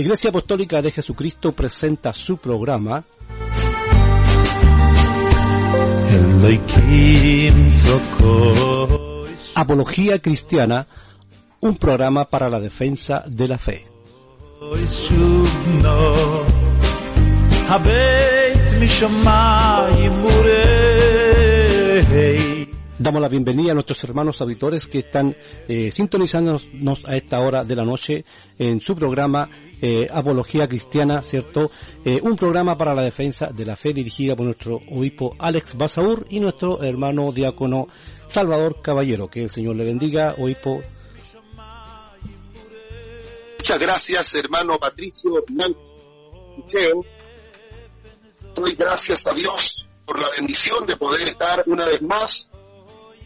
La Iglesia Apostólica de Jesucristo presenta su programa. Apología Cristiana, un programa para la defensa de la fe. Damos la bienvenida a nuestros hermanos auditores que están eh, sintonizándonos a esta hora de la noche en su programa eh, Apología Cristiana, ¿cierto? Eh, un programa para la defensa de la fe dirigida por nuestro obispo Alex Basaur y nuestro hermano diácono Salvador Caballero. Que el Señor le bendiga, obispo. Muchas gracias, hermano Patricio Doy gracias a Dios por la bendición de poder estar una vez más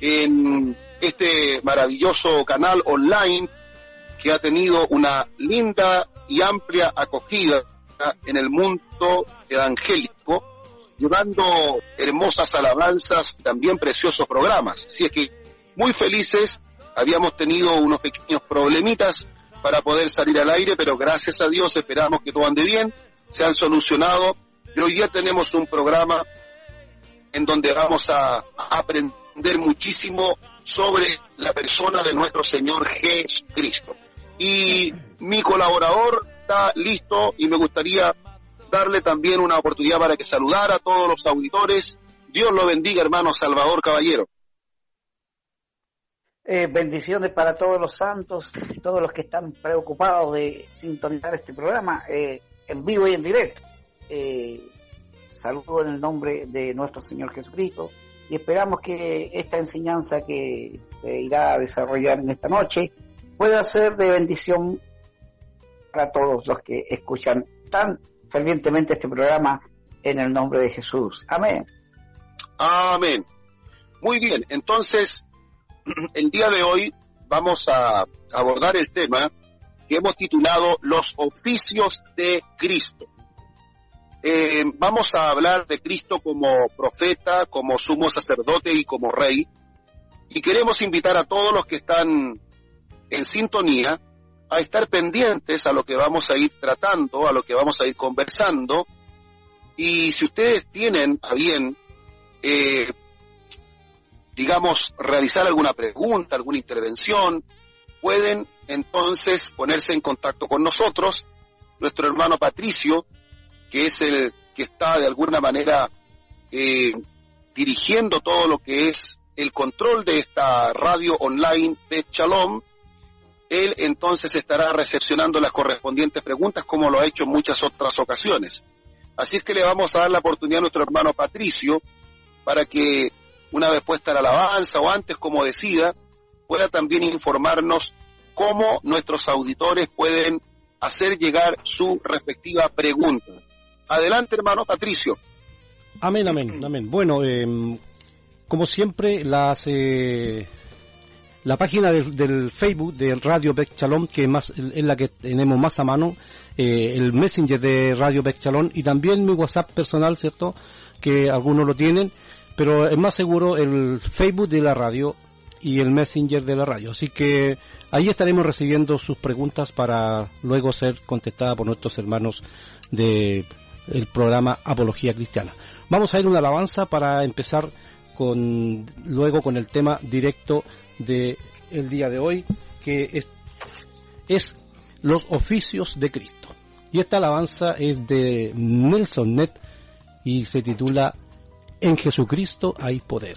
en este maravilloso canal online que ha tenido una linda y amplia acogida en el mundo evangélico, llevando hermosas alabanzas, también preciosos programas. Así es que muy felices, habíamos tenido unos pequeños problemitas para poder salir al aire, pero gracias a Dios esperamos que todo ande bien, se han solucionado y hoy día tenemos un programa en donde vamos a aprender muchísimo sobre la persona de nuestro Señor Jesucristo y mi colaborador está listo y me gustaría darle también una oportunidad para que saludara a todos los auditores. Dios lo bendiga, hermano Salvador Caballero. Eh, bendiciones para todos los santos, todos los que están preocupados de sintonizar este programa eh, en vivo y en directo. Eh, saludo en el nombre de nuestro Señor Jesucristo y esperamos que esta enseñanza que se irá a desarrollar en esta noche pueda ser de bendición para todos los que escuchan tan fervientemente este programa en el nombre de Jesús. Amén. Amén. Muy bien, entonces el día de hoy vamos a abordar el tema que hemos titulado Los oficios de Cristo. Eh, vamos a hablar de Cristo como profeta, como sumo sacerdote y como rey. Y queremos invitar a todos los que están en sintonía a estar pendientes a lo que vamos a ir tratando, a lo que vamos a ir conversando. Y si ustedes tienen a bien, eh, digamos, realizar alguna pregunta, alguna intervención, pueden entonces ponerse en contacto con nosotros. Nuestro hermano Patricio, que es el que está de alguna manera eh, dirigiendo todo lo que es el control de esta radio online de Shalom, él entonces estará recepcionando las correspondientes preguntas como lo ha hecho en muchas otras ocasiones. Así es que le vamos a dar la oportunidad a nuestro hermano Patricio para que una vez puesta la alabanza o antes como decida, pueda también informarnos cómo nuestros auditores pueden hacer llegar su respectiva pregunta. Adelante, hermano Patricio. Amén, amén, amén. Bueno, em, como siempre, las eh, la página del, Facebook de Radio Beck Chalón, que más, es la que tenemos más a mano, eh, el Messenger de Radio Beck Chalón y también mi WhatsApp personal, ¿cierto? Que algunos lo tienen, pero es más seguro el Facebook de la radio y el Messenger de la radio. Así que ahí estaremos recibiendo sus preguntas para luego ser contestadas por nuestros hermanos de el programa Apología Cristiana. Vamos a ir una alabanza para empezar con luego con el tema directo de el día de hoy, que es, es los oficios de Cristo. Y esta alabanza es de Nelson Net y se titula En Jesucristo hay poder.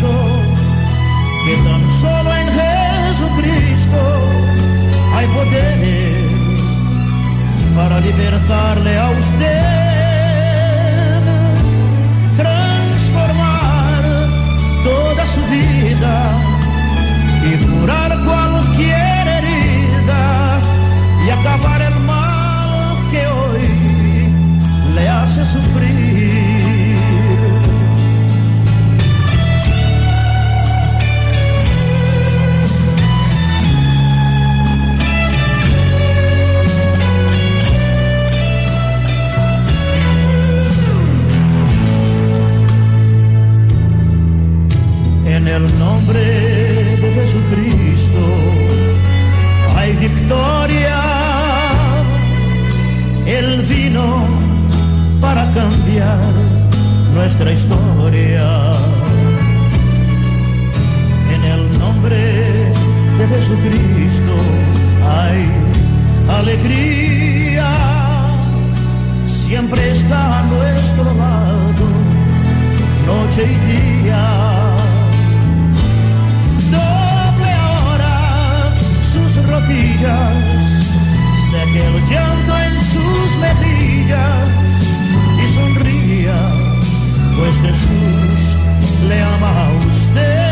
Cristo, que tan solo en Jesucristo hay poder para libertarle a usted. De Jesucristo hay victoria. Él vino para cambiar nuestra historia. En el nombre de Jesucristo hay alegría. Siempre está a nuestro lado, noche y día sus rodillas, seque el llanto en sus mejillas y sonría, pues Jesús le ama a usted.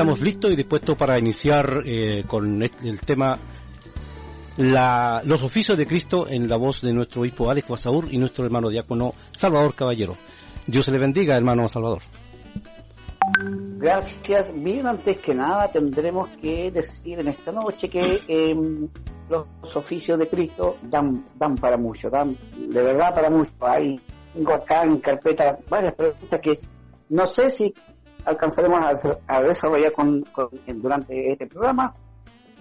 Estamos listos y dispuestos para iniciar eh, con el tema la- los oficios de Cristo en la voz de nuestro obispo Alex Basaur y nuestro hermano diácono Salvador Caballero. Dios se le bendiga, hermano Salvador. Gracias. Bien, antes que nada tendremos que decir en esta noche que eh, los oficios de Cristo dan, dan para mucho, dan de verdad para mucho. Hay, tengo acá en carpeta varias preguntas que no sé si alcanzaremos a, a desarrollar con, con- durante este programa,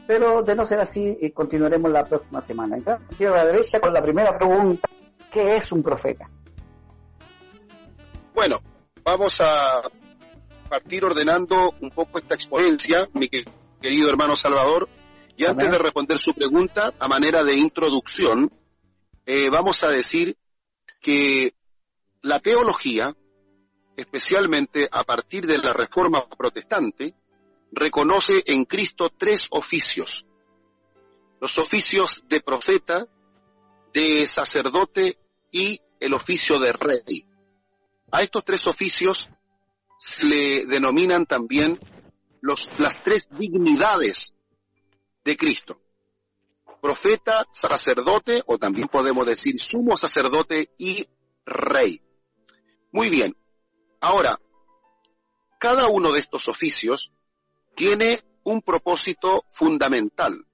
pero de no ser así, eh, continuaremos la próxima semana. Entonces, a la derecha con la primera pregunta, ¿qué es un profeta? Bueno, vamos a partir ordenando un poco esta exponencia, mi que- querido hermano Salvador. Y antes Amén. de responder su pregunta, a manera de introducción, eh, vamos a decir que la teología, especialmente a partir de la reforma protestante, reconoce en Cristo tres oficios. Los oficios de profeta, de sacerdote y el oficio de rey. A estos tres oficios se le denominan también los, las tres dignidades de Cristo. Profeta, sacerdote, o también podemos decir sumo sacerdote y rey. Muy bien. Ahora, cada uno de estos oficios tiene un propósito fundamental.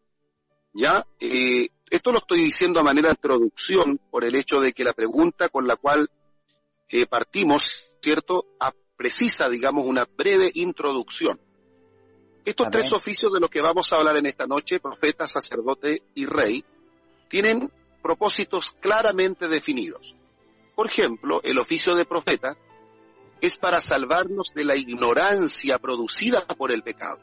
¿Ya? Eh, esto lo estoy diciendo a manera de introducción por el hecho de que la pregunta con la cual eh, partimos, ¿cierto? A- precisa, digamos, una breve introducción. Estos Amén. tres oficios de los que vamos a hablar en esta noche, profeta, sacerdote y rey, tienen propósitos claramente definidos. Por ejemplo, el oficio de profeta es para salvarnos de la ignorancia producida por el pecado,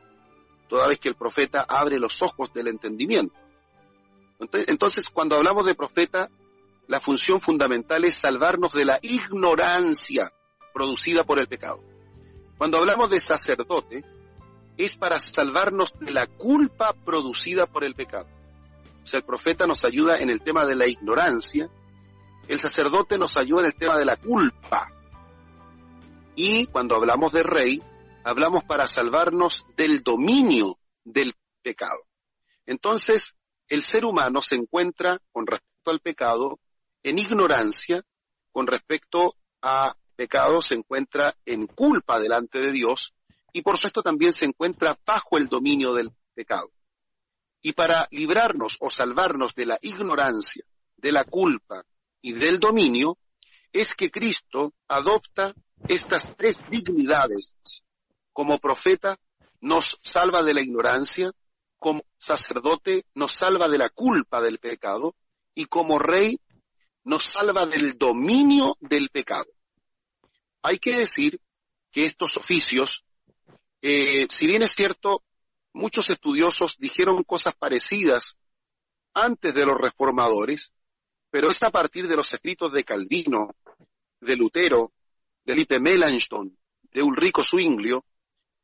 toda vez que el profeta abre los ojos del entendimiento. Entonces, cuando hablamos de profeta, la función fundamental es salvarnos de la ignorancia producida por el pecado. Cuando hablamos de sacerdote, es para salvarnos de la culpa producida por el pecado. O sea, el profeta nos ayuda en el tema de la ignorancia, el sacerdote nos ayuda en el tema de la culpa. Y cuando hablamos de rey, hablamos para salvarnos del dominio del pecado. Entonces, el ser humano se encuentra con respecto al pecado en ignorancia, con respecto a pecado se encuentra en culpa delante de Dios y por supuesto también se encuentra bajo el dominio del pecado. Y para librarnos o salvarnos de la ignorancia, de la culpa y del dominio, es que Cristo adopta estas tres dignidades. Como profeta nos salva de la ignorancia, como sacerdote nos salva de la culpa del pecado y como rey nos salva del dominio del pecado. Hay que decir que estos oficios, eh, si bien es cierto, muchos estudiosos dijeron cosas parecidas antes de los reformadores, pero es a partir de los escritos de Calvino, de Lutero, de Lippe Melanchthon, de Ulrico Zwinglio,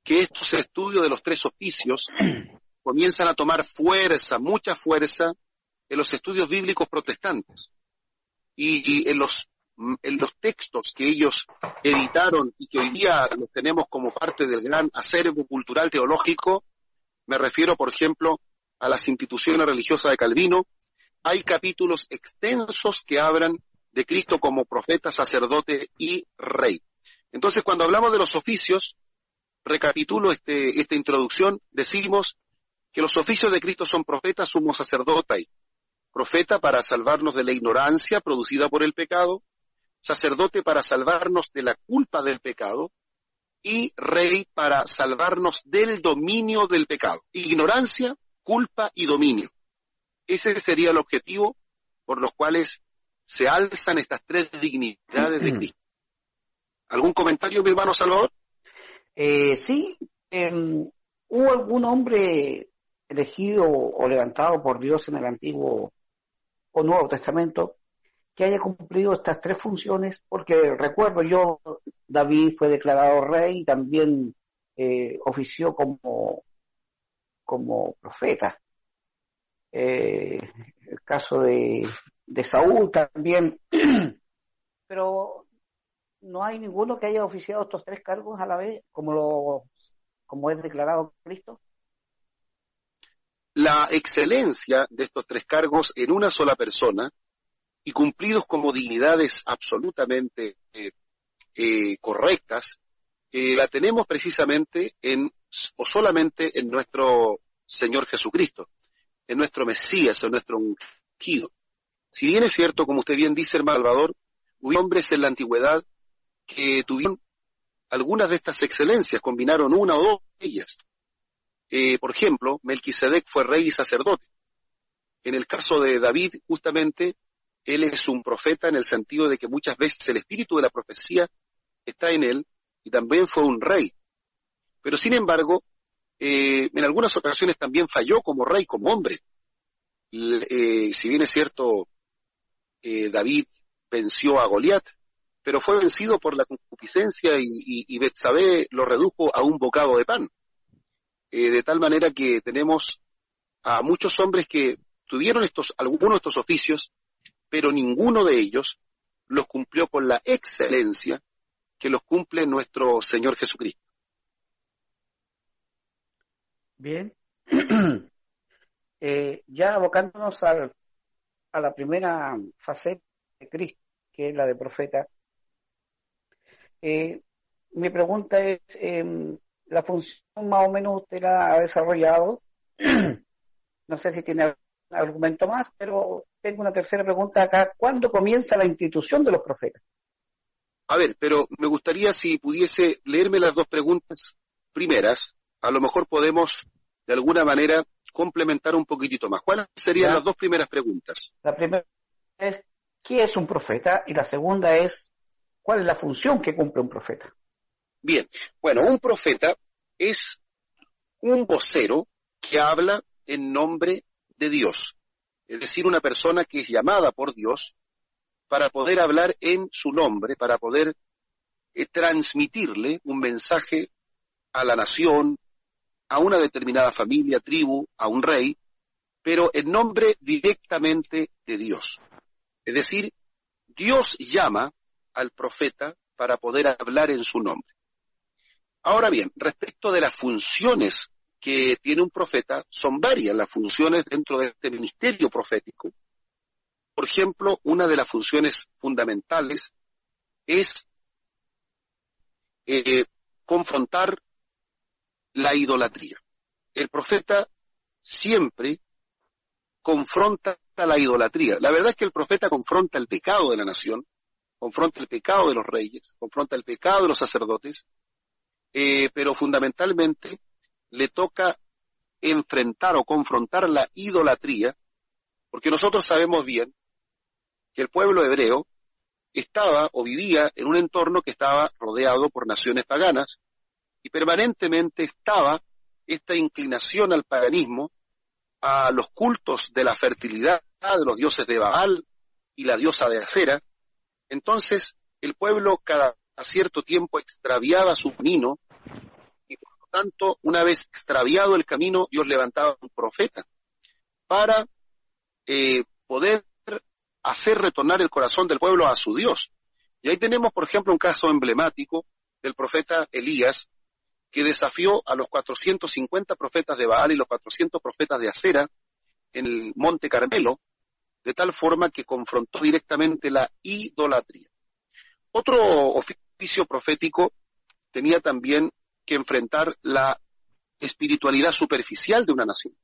que estos estudios de los tres oficios comienzan a tomar fuerza, mucha fuerza, en los estudios bíblicos protestantes. Y, en los en los textos que ellos editaron y que hoy día los tenemos como parte del gran acervo cultural teológico, me refiero, por ejemplo, a las instituciones religiosas de Calvino, hay capítulos extensos que hablan de Cristo como profeta, sacerdote y rey. Entonces, cuando hablamos de los oficios, recapitulo este, esta introducción, decimos que los oficios de Cristo son profeta, sumo sacerdote, profeta para salvarnos de la ignorancia producida por el pecado, sacerdote para salvarnos de la culpa del pecado y rey para salvarnos del dominio del pecado. Ignorancia, culpa y dominio. Ese sería el objetivo por los cuales se alzan estas tres dignidades de Cristo. ¿Algún comentario, mi hermano Salvador? Eh, sí, em, hubo algún hombre elegido o levantado por Dios en el Antiguo o Nuevo Testamento que haya cumplido estas tres funciones, porque recuerdo yo, David fue declarado rey y también eh, ofició como, como profeta. Eh, el caso de, de Saúl también, pero no hay ninguno que haya oficiado estos tres cargos a la vez, como, lo, como es declarado Cristo. La excelencia de estos tres cargos en una sola persona y cumplidos como dignidades absolutamente eh, eh, correctas, eh, la tenemos precisamente en, o solamente en nuestro Señor Jesucristo, en nuestro Mesías, en nuestro ungido. Si bien es cierto, como usted bien dice, hermano Salvador, hubo hombres en la antigüedad que tuvieron algunas de estas excelencias, combinaron una o dos de ellas. por ejemplo, Melquisedec fue rey y sacerdote. En el caso de David, justamente, él es un profeta en el sentido de que muchas veces el espíritu de la profecía está en él y también fue un rey. Pero sin embargo, eh, en algunas ocasiones también falló como rey, como hombre. Eh, si bien es cierto, eh, David venció a Goliat, pero fue vencido por la concupiscencia y, y, Betsabé lo redujo a un bocado de pan. de tal manera que tenemos a muchos hombres que tuvieron estos, algunos de estos oficios, pero ninguno de ellos los cumplió con la excelencia que los cumple nuestro Señor Jesucristo. Bien. eh, ya abocándonos al, a la primera faceta de Cristo, que es la de profeta, eh, mi pregunta es, eh, la función más o menos usted la ha desarrollado, no sé si tiene argumento más, pero tengo una tercera pregunta acá. ¿Cuándo comienza la institución de los profetas? A ver, pero me gustaría si pudiese leerme las dos preguntas primeras. A lo mejor podemos, de alguna manera, complementar un poquitito más. ¿Cuáles serían las dos primeras preguntas? La primera es, ¿qué es un profeta? Y la segunda es, ¿cuál es la función que cumple un profeta? Bien, bueno, un profeta es un vocero que habla en nombre de Dios. es decir, una persona que es llamada por Dios para poder hablar en su nombre, para poder eh, transmitirle un mensaje a la nación, a una determinada familia, tribu, a un rey, pero en nombre directamente de Dios. Es decir, Dios llama al profeta para poder hablar en su nombre. Ahora bien, respecto de las funciones que tiene un profeta, son varias las funciones dentro de este ministerio profético. Por ejemplo, una de las funciones fundamentales es eh, confrontar la idolatría. El profeta siempre confronta la idolatría. La verdad es que el profeta confronta el pecado de la nación, confronta el pecado de los reyes, confronta el pecado de los sacerdotes, eh, pero fundamentalmente le toca enfrentar o confrontar la idolatría, porque nosotros sabemos bien que el pueblo hebreo estaba o vivía en un entorno que estaba rodeado por naciones paganas y permanentemente estaba esta inclinación al paganismo, a los cultos de la fertilidad de los dioses de Baal y la diosa de Acera. Entonces el pueblo cada cierto tiempo extraviaba su camino y por lo tanto una vez extraviado el camino Dios levantaba un profeta para eh, poder hacer retornar el corazón del pueblo a su Dios. Y ahí tenemos, por ejemplo, un caso emblemático del profeta Elías, que desafió a los 450 profetas de Baal y los 400 profetas de Acera en el Monte Carmelo, de tal forma que confrontó directamente la idolatría. Otro oficio profético tenía también que enfrentar la espiritualidad superficial de una nación.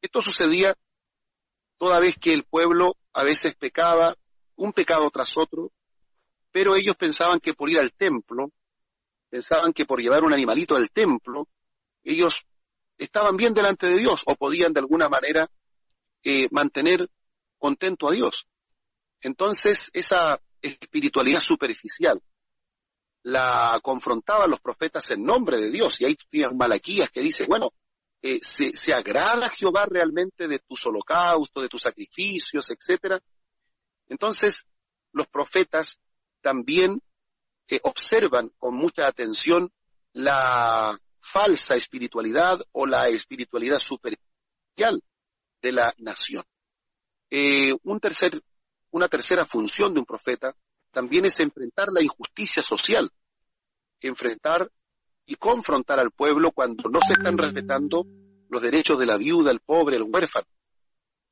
Esto sucedía toda vez que el pueblo a veces pecaba, un pecado tras otro, pero ellos pensaban que por ir al templo, pensaban que por llevar un animalito al templo, ellos estaban bien delante de Dios o podían de alguna manera eh, mantener contento a Dios. Entonces, esa espiritualidad superficial la confrontaban los profetas en nombre de Dios. Y ahí tienes Malaquías que dice, bueno, eh, se, se, agrada Jehová realmente de tus holocaustos, de tus sacrificios, etcétera. Entonces, los profetas también observan con mucha atención la falsa espiritualidad o la espiritualidad superficial de la nación. Eh, un tercer, una tercera función de un profeta también es enfrentar la injusticia social, enfrentar y confrontar al pueblo cuando no se están respetando los derechos de la viuda, el pobre, el huérfano.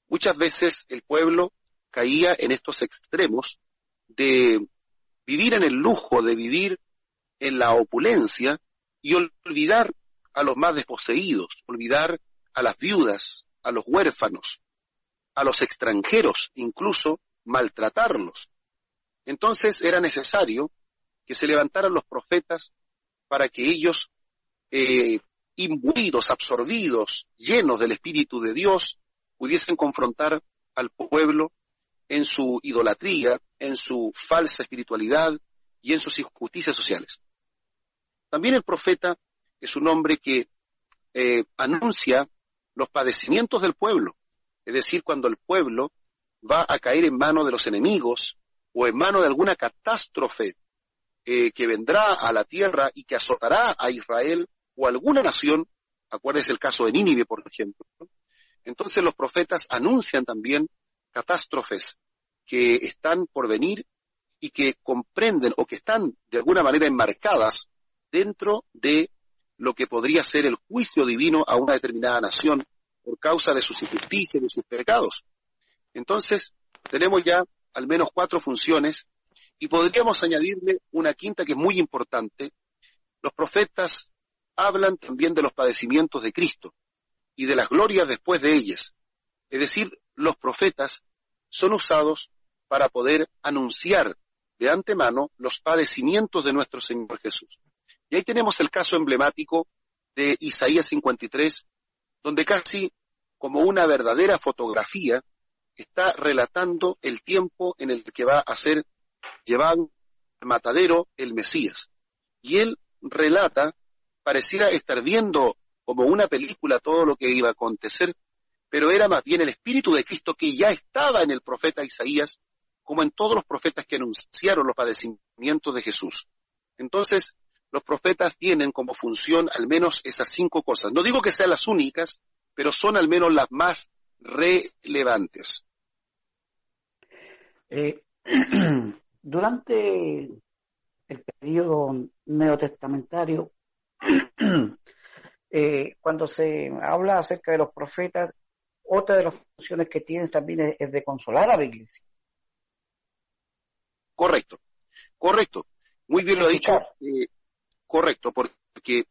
Muchas veces el pueblo caía en estos extremos de vivir en el lujo, de vivir en la opulencia y olvidar a los más desposeídos, olvidar a las viudas, a los huérfanos, a los extranjeros, incluso maltratarlos. Entonces era necesario que se levantaran los profetas para que ellos, eh, imbuidos, absorbidos, llenos del Espíritu de Dios, pudiesen confrontar al pueblo en su idolatría, en su falsa espiritualidad y en sus injusticias sociales. También el profeta es un hombre que eh, anuncia los padecimientos del pueblo, es decir, cuando el pueblo va a caer en manos de los enemigos o en manos de alguna catástrofe eh, que vendrá a la tierra y que azotará a Israel o alguna nación, acuérdense el caso de Nínive, por ejemplo. Entonces los profetas anuncian también catástrofes que están por venir y que comprenden o que están de alguna manera enmarcadas dentro de lo que podría ser el juicio divino a una determinada nación por causa de sus injusticias, de sus pecados. Entonces, tenemos ya al menos cuatro funciones y podríamos añadirle una quinta que es muy importante. Los profetas hablan también de los padecimientos de Cristo y de las glorias después de ellas. Es decir, los profetas son usados para poder anunciar de antemano los padecimientos de nuestro Señor Jesús. Y ahí tenemos el caso emblemático de Isaías 53, donde casi como una verdadera fotografía está relatando el tiempo en el que va a ser llevado al matadero el Mesías. Y él relata, pareciera estar viendo como una película todo lo que iba a acontecer, pero era más bien el Espíritu de Cristo que ya estaba en el profeta Isaías, como en todos los profetas que anunciaron los padecimientos de Jesús. Entonces, los profetas tienen como función al menos esas cinco cosas. No digo que sean las únicas, pero son al menos las más relevantes. Eh, durante el periodo neotestamentario, eh, cuando se habla acerca de los profetas, otra de las funciones que tienen también es, de consolar a la iglesia. Correcto, correcto. Muy bien lo ha dicho. Eh, correcto, porque,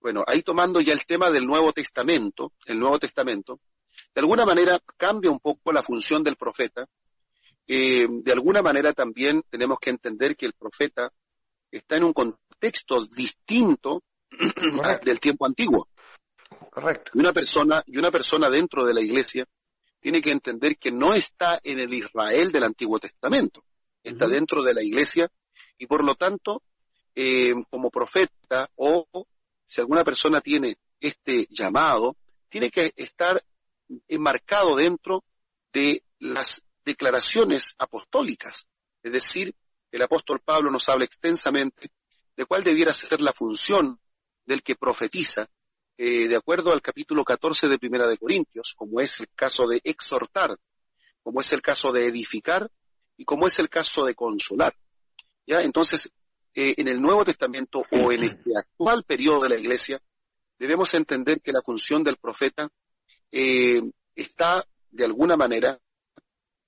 bueno, ahí tomando ya el tema del Nuevo Testamento, el Nuevo Testamento, de alguna manera cambia un poco la función del profeta. Eh, de alguna manera también tenemos que entender que el profeta está en un contexto distinto del tiempo antiguo. Correcto. Y una persona, y una persona dentro de la iglesia tiene que entender que no está en el Israel del Antiguo Testamento, está dentro de la iglesia y por lo tanto, eh, como profeta o si alguna persona tiene este llamado, tiene que estar enmarcado dentro de las declaraciones apostólicas. Es decir, el apóstol Pablo nos habla extensamente de cuál debiera ser la función del que profetiza, eh, de acuerdo al capítulo 14 de Primera de Corintios, como es el caso de exhortar, como es el caso de edificar y como es el caso de consolar. ¿Ya? Entonces, eh, en el Nuevo Testamento o en este actual periodo de la Iglesia, debemos entender que la función del profeta eh, está, de alguna manera,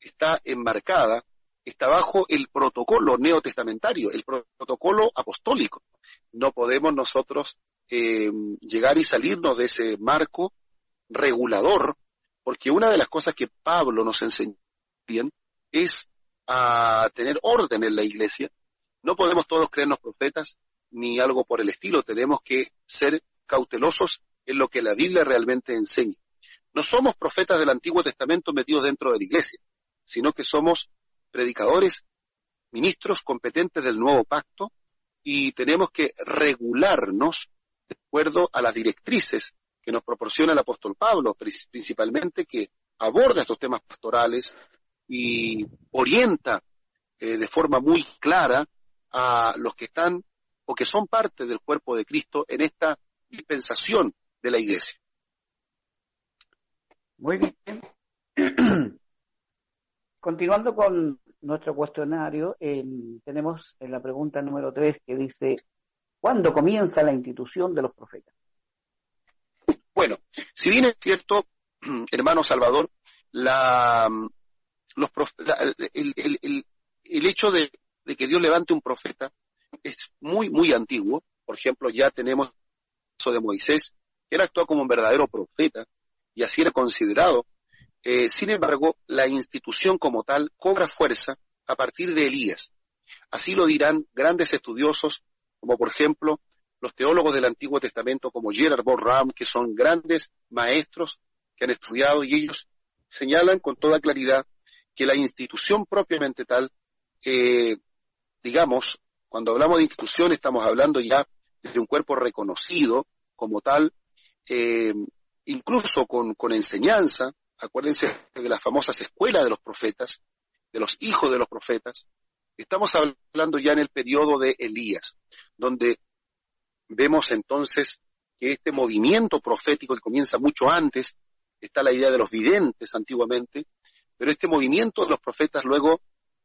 está enmarcada, está bajo el protocolo neotestamentario, el protocolo apostólico. No podemos nosotros eh, llegar y salirnos de ese marco regulador, porque una de las cosas que Pablo nos enseñó es a tener orden en la iglesia. No podemos todos creernos profetas ni algo por el estilo, tenemos que ser cautelosos en lo que la Biblia realmente enseña. No somos profetas del Antiguo Testamento metidos dentro de la iglesia, sino que somos predicadores, ministros competentes del nuevo pacto y tenemos que regularnos acuerdo a las directrices que nos proporciona el apóstol Pablo, principalmente que aborda estos temas pastorales y orienta eh, de forma muy clara a los que están o que son parte del cuerpo de Cristo en esta dispensación de la iglesia. Muy bien. Continuando con nuestro cuestionario, tenemos en la pregunta número tres que dice, ¿cuándo comienza la institución de los profetas? Bueno, si bien es cierto, hermano Salvador, la, los el, hecho de, que Dios levante un profeta es muy, muy antiguo. Por ejemplo, ya tenemos el caso de Moisés, que él actuó como un verdadero profeta, y así era considerado. Eh, sin embargo, la institución como tal cobra fuerza a partir de Elías. Así lo dirán grandes estudiosos, como por ejemplo los teólogos del Antiguo Testamento como Gerard Borram, que son grandes maestros que han estudiado y ellos señalan con toda claridad que la institución propiamente tal, eh, digamos, cuando hablamos de institución estamos hablando ya de un cuerpo reconocido como tal, eh, incluso con enseñanza, acuérdense de las famosas escuelas de los profetas, de los hijos de los profetas, estamos hablando ya en el periodo de Elías, donde vemos entonces que este movimiento profético que comienza mucho antes, está la idea de los videntes antiguamente, pero este movimiento de los profetas luego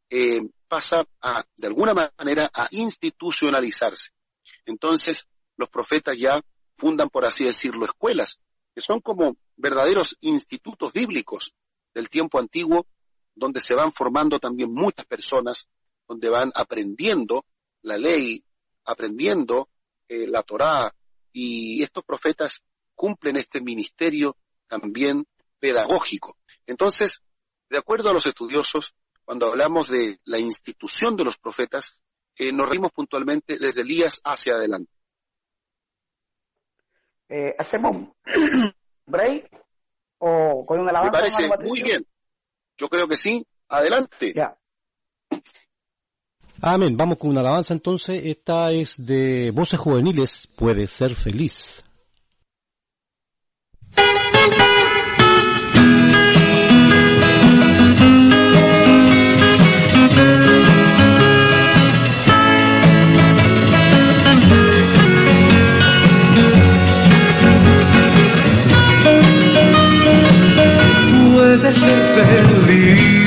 eh, pasa a, de alguna manera, a institucionalizarse. Entonces, los profetas ya fundan, por así decirlo, escuelas, que son como verdaderos institutos bíblicos del tiempo antiguo, donde se van formando también muchas personas, donde van aprendiendo la ley, aprendiendo eh, la Torá, y estos profetas cumplen este ministerio también pedagógico. Entonces, de acuerdo a los estudiosos, cuando hablamos de la institución de los profetas, eh, nos reímos puntualmente desde Elías hacia adelante. Eh, hacemos break o con una alabanza. Me parece muy bien. Yo creo que sí. Adelante. Ya. Amén. Vamos con una alabanza entonces. Esta es de Voces Juveniles. Puede ser feliz. Puede ser feliz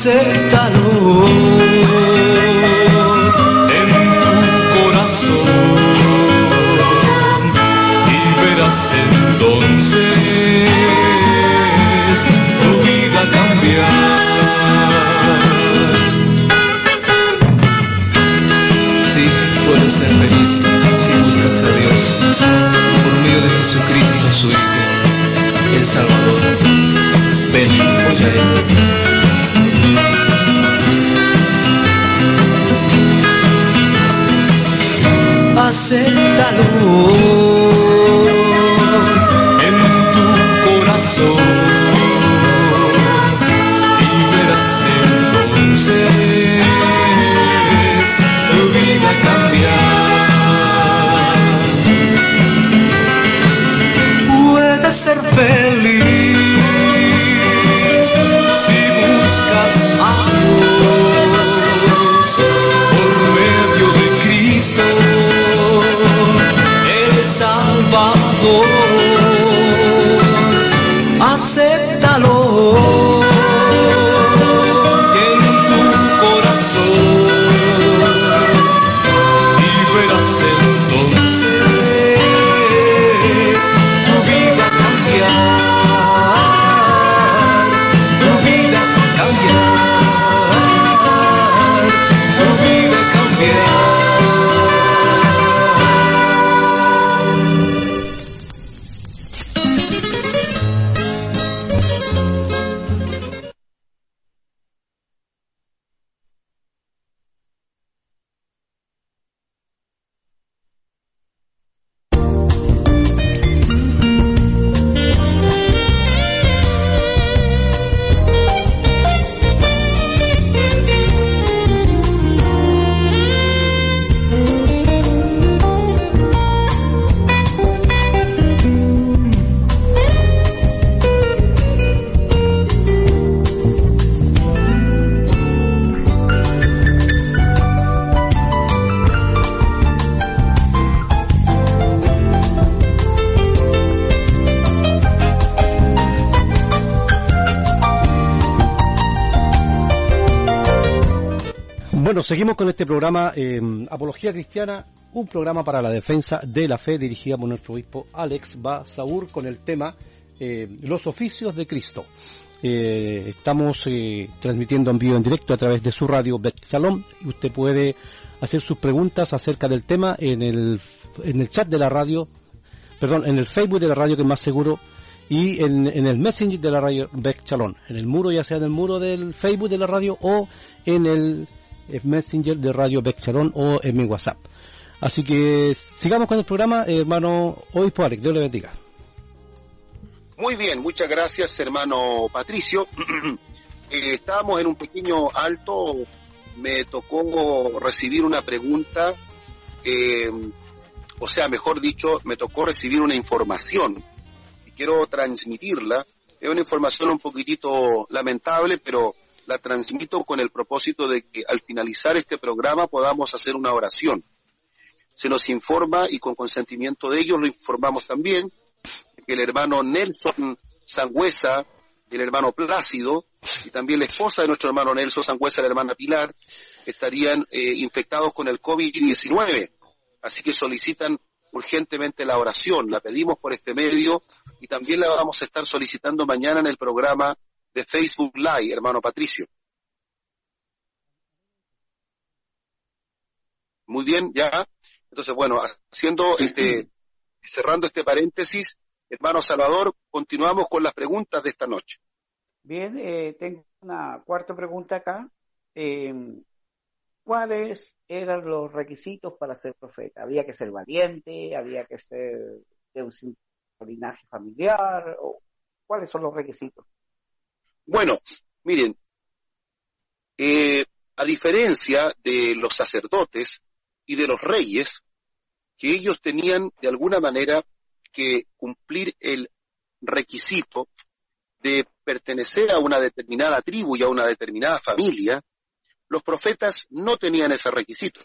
Acéptalo en tu corazón y verás entonces tu vida cambiar. Sí, puedes ser feliz si buscas a Dios por medio de Jesucristo su Hijo, el Salvador. Ven, voy a Él. Acéptalo en tu corazón y verás entonces tu vida cambiar. Puedes ser feliz seguimos con este programa eh, Apología Cristiana, un programa para la defensa de la fe dirigida por nuestro obispo Alex Basaur con el tema eh, Los oficios de Cristo. Eh, estamos eh, transmitiendo en vivo en directo a través de su radio Bet Shalom y usted puede hacer sus preguntas acerca del tema en el, en el chat de la radio, perdón, en el Facebook de la radio que es más seguro y en, en el Messenger de la radio Bet Shalom, en el muro, ya sea en el muro del Facebook de la radio o en el Messenger de Radio Becharón o en mi WhatsApp. Así que sigamos con el programa, eh, hermano Obispo Alex, Dios le bendiga. Muy bien, muchas gracias, hermano Patricio. Eh, estábamos en un pequeño alto, me tocó recibir una pregunta, eh, o sea, mejor dicho, me tocó recibir una información y quiero transmitirla. Es una información un poquitito lamentable, pero la transmito con el propósito de que al finalizar este programa podamos hacer una oración. Se nos informa y con consentimiento de ellos lo informamos también que el hermano Nelson Sangüesa, el hermano Plácido y también la esposa de nuestro hermano Nelson Sangüesa, la hermana Pilar, estarían eh, infectados con el COVID-19. Así que solicitan urgentemente la oración. La pedimos por este medio y también la vamos a estar solicitando mañana en el programa de Facebook Live, hermano Patricio. Muy bien, ya. Entonces, bueno, haciendo este, cerrando este paréntesis, Hermano Salvador, continuamos con las preguntas de esta noche. Bien, eh, tengo una cuarta pregunta acá. Eh, ¿Cuáles eran los requisitos para ser profeta? ¿Había que ser valiente? ¿Había que ser de un linaje familiar? ¿O ¿Cuáles son los requisitos? Bueno, miren, eh, a diferencia de los sacerdotes y de los reyes, que ellos tenían de alguna manera que cumplir el requisito de pertenecer a una determinada tribu y a una determinada familia, los profetas no tenían ese requisito.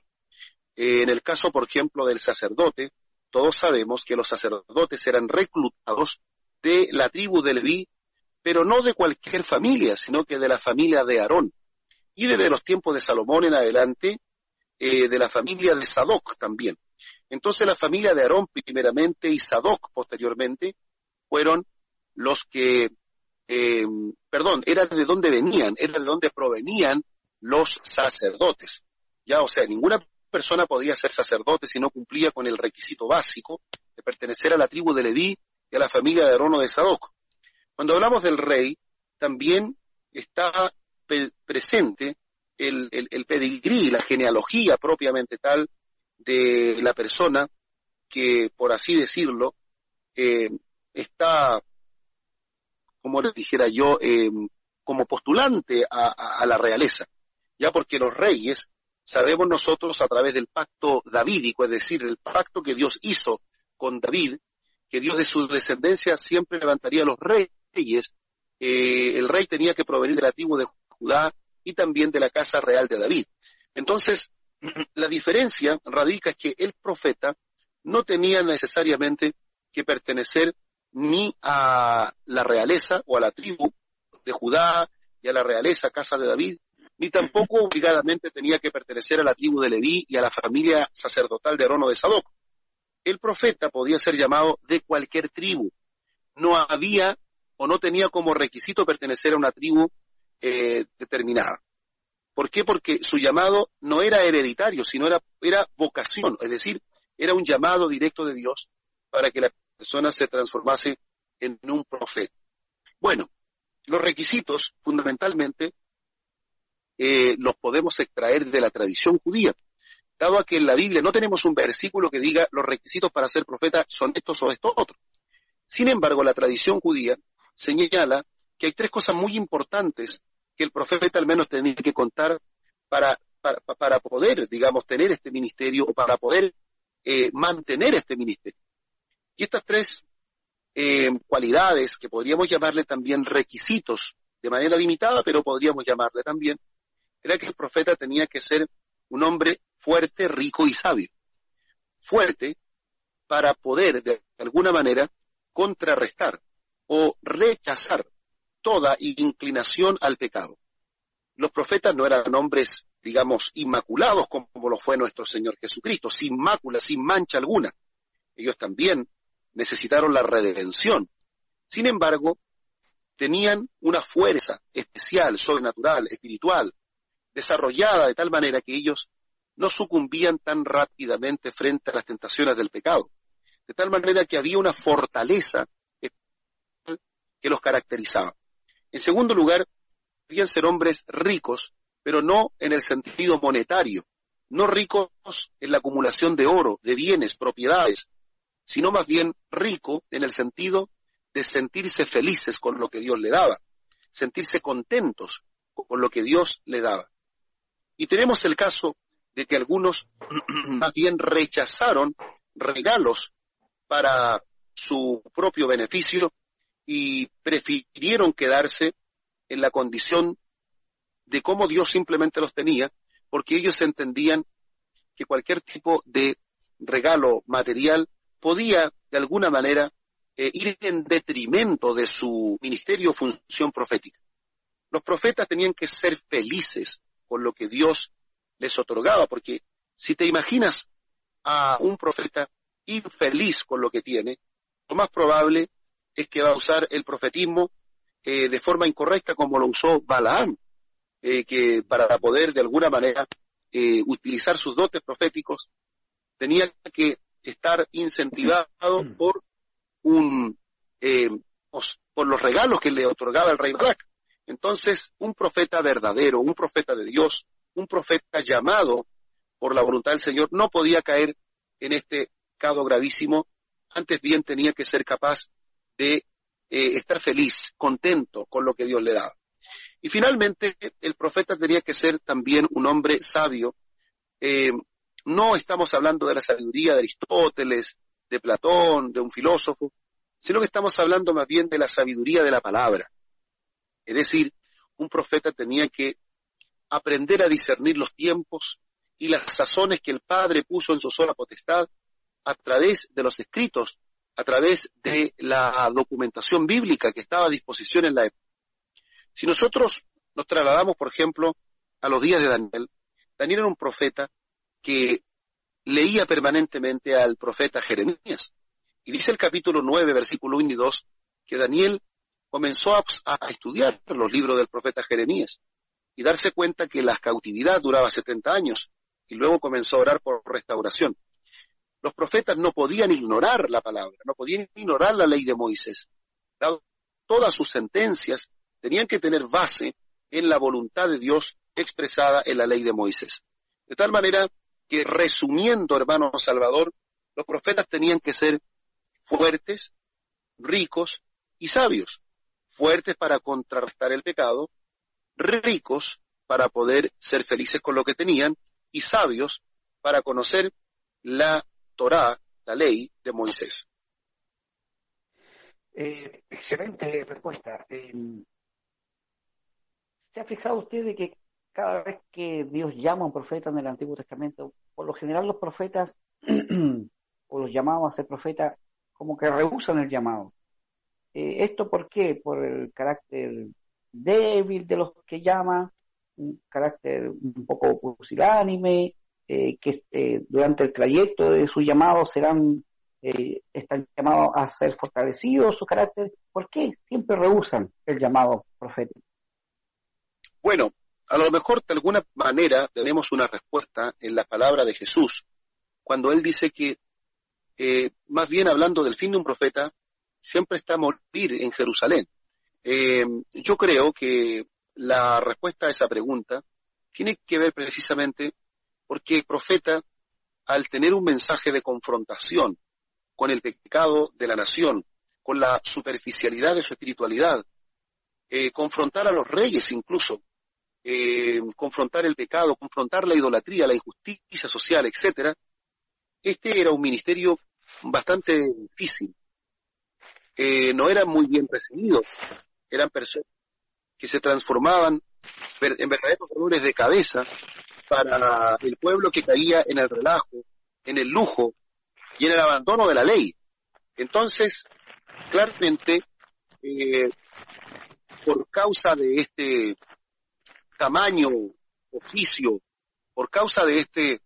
en el caso, por ejemplo, del sacerdote, todos sabemos que los sacerdotes eran reclutados de la tribu de Leví, pero no de cualquier familia, sino que de la familia de Aarón. Y desde los tiempos de Salomón en adelante, eh, de la familia de Sadoc también. Entonces la familia de Aarón primeramente y Sadoc posteriormente fueron los que, eh, perdón, era de dónde venían, era de dónde provenían los sacerdotes. Ya, o sea, ninguna persona podía ser sacerdote si no cumplía con el requisito básico de pertenecer a la tribu de Leví y a la familia de Aarón o de Sadoc. Cuando hablamos del rey, también está presente el, el, pedigrí, la genealogía propiamente tal de la persona que, por así decirlo, eh, está, como les dijera yo, eh, como postulante a, la realeza, ya porque los reyes sabemos nosotros a través del pacto davídico, es decir, del pacto que Dios hizo con David, que Dios de su descendencia siempre levantaría a los reyes, eh, el rey tenía que provenir de la tribu de Judá y también de la casa real de David. Entonces, la diferencia radica en que el profeta no tenía necesariamente que pertenecer ni a la realeza o a la tribu de Judá y a la realeza casa de David, ni tampoco obligadamente tenía que pertenecer a la tribu de Leví y a la familia sacerdotal de Arono de Sadoc. El profeta podía ser llamado de cualquier tribu. No había o no tenía como requisito pertenecer a una tribu eh, determinada. ¿Por qué? Porque su llamado no era hereditario, sino era, era vocación, es decir, era un llamado directo de Dios para que la persona se transformase en un profeta. Bueno, los requisitos fundamentalmente eh, los podemos extraer de la tradición judía, dado a que en la Biblia no tenemos un versículo que diga los requisitos para ser profeta son estos o estos otros. Sin embargo, la tradición judía señala que hay tres cosas muy importantes que el profeta al menos tenía que contar para, para, poder, digamos, tener este ministerio o para poder eh, mantener este ministerio. Y estas tres eh, cualidades, que podríamos llamarle también requisitos de manera limitada, pero podríamos llamarle también, era que el profeta tenía que ser un hombre fuerte, rico y sabio. Fuerte para poder, de alguna manera, contrarrestar o rechazar toda inclinación al pecado. Los profetas no eran hombres, digamos, inmaculados como lo fue nuestro Señor Jesucristo, sin mácula, sin mancha alguna. Ellos también necesitaron la redención. Sin embargo, tenían una fuerza especial, sobrenatural, espiritual, desarrollada de tal manera que ellos no sucumbían tan rápidamente frente a las tentaciones del pecado. De tal manera que había una fortaleza que los caracterizaba. En segundo lugar, debían ser hombres ricos, pero no en el sentido monetario, no ricos en la acumulación de oro, de bienes, propiedades, sino más bien rico en el sentido de sentirse felices con lo que Dios le daba, sentirse contentos con lo que Dios le daba. Y tenemos el caso de que algunos más bien rechazaron regalos para su propio beneficio y prefirieron quedarse en la condición de cómo Dios simplemente los tenía, porque ellos entendían que cualquier tipo de regalo material podía de alguna manera eh, ir en detrimento de su ministerio o función profética. Los profetas tenían que ser felices con lo que Dios les otorgaba, porque si te imaginas a un profeta infeliz con lo que tiene, lo más probable es que va a usar el profetismo eh, de forma incorrecta como lo usó Balaam, eh, que para poder de alguna manera eh, utilizar sus dotes proféticos tenía que estar incentivado mm. por un eh, por los regalos que le otorgaba el rey Barak. Entonces, un profeta verdadero, un profeta de Dios, un profeta llamado por la voluntad del Señor, no podía caer en este cado gravísimo, antes bien tenía que ser capaz de eh, estar feliz, contento con lo que Dios le daba. Y finalmente, el profeta tenía que ser también un hombre sabio. Eh, no estamos hablando de la sabiduría de Aristóteles, de Platón, de un filósofo, sino que estamos hablando más bien de la sabiduría de la palabra. Es decir, un profeta tenía que aprender a discernir los tiempos y las sazones que el Padre puso en su sola potestad a través de los escritos, a través de la documentación bíblica que estaba a disposición en la época. Si nosotros nos trasladamos, por ejemplo, a los días de Daniel, Daniel era un profeta que leía permanentemente al profeta Jeremías. Y dice el capítulo 9, versículo 1 y 2, que Daniel comenzó a, estudiar los libros del profeta Jeremías y darse cuenta que la cautividad duraba 70 años y luego comenzó a orar por restauración. Los profetas no podían ignorar la palabra, no podían ignorar la ley de Moisés. Todas sus sentencias tenían que tener base en la voluntad de Dios expresada en la ley de Moisés. De tal manera que resumiendo, hermano Salvador, los profetas tenían que ser fuertes, ricos y sabios. Fuertes para contrarrestar el pecado, ricos para poder ser felices con lo que tenían y sabios para conocer la Torá, la ley de Moisés. Eh, excelente respuesta. Eh, ¿Se ha fijado usted de que cada vez que Dios llama a un profeta en el Antiguo Testamento, por lo general los profetas o los llamados a ser profetas como que rehusan el llamado. Eh, ¿Esto por qué? Por el carácter débil de los que llaman, un carácter un poco pusilánime, eh, que eh, durante el trayecto de su llamado serán, están llamados a ser fortalecidos su carácter. ¿Por qué siempre rehusan el llamado profético? Bueno, a lo mejor de alguna manera tenemos una respuesta en la palabra de Jesús, cuando él dice que, eh, más bien hablando del fin de un profeta, siempre está a morir en Jerusalén. Eh, yo creo que la respuesta a esa pregunta tiene que ver precisamente porque el profeta, al tener un mensaje de confrontación con el pecado de la nación, con la superficialidad de su espiritualidad, eh, confrontar a los reyes incluso, eh, confrontar el pecado, confrontar la idolatría, la injusticia social, etcétera, este era un ministerio bastante difícil. Eh, no eran muy bien recibidos, eran personas que se transformaban en verdaderos dolores de cabeza para el pueblo que caía en el relajo, en el lujo y en el abandono de la ley. Entonces, claramente, eh, por causa de este tamaño, oficio, por causa de este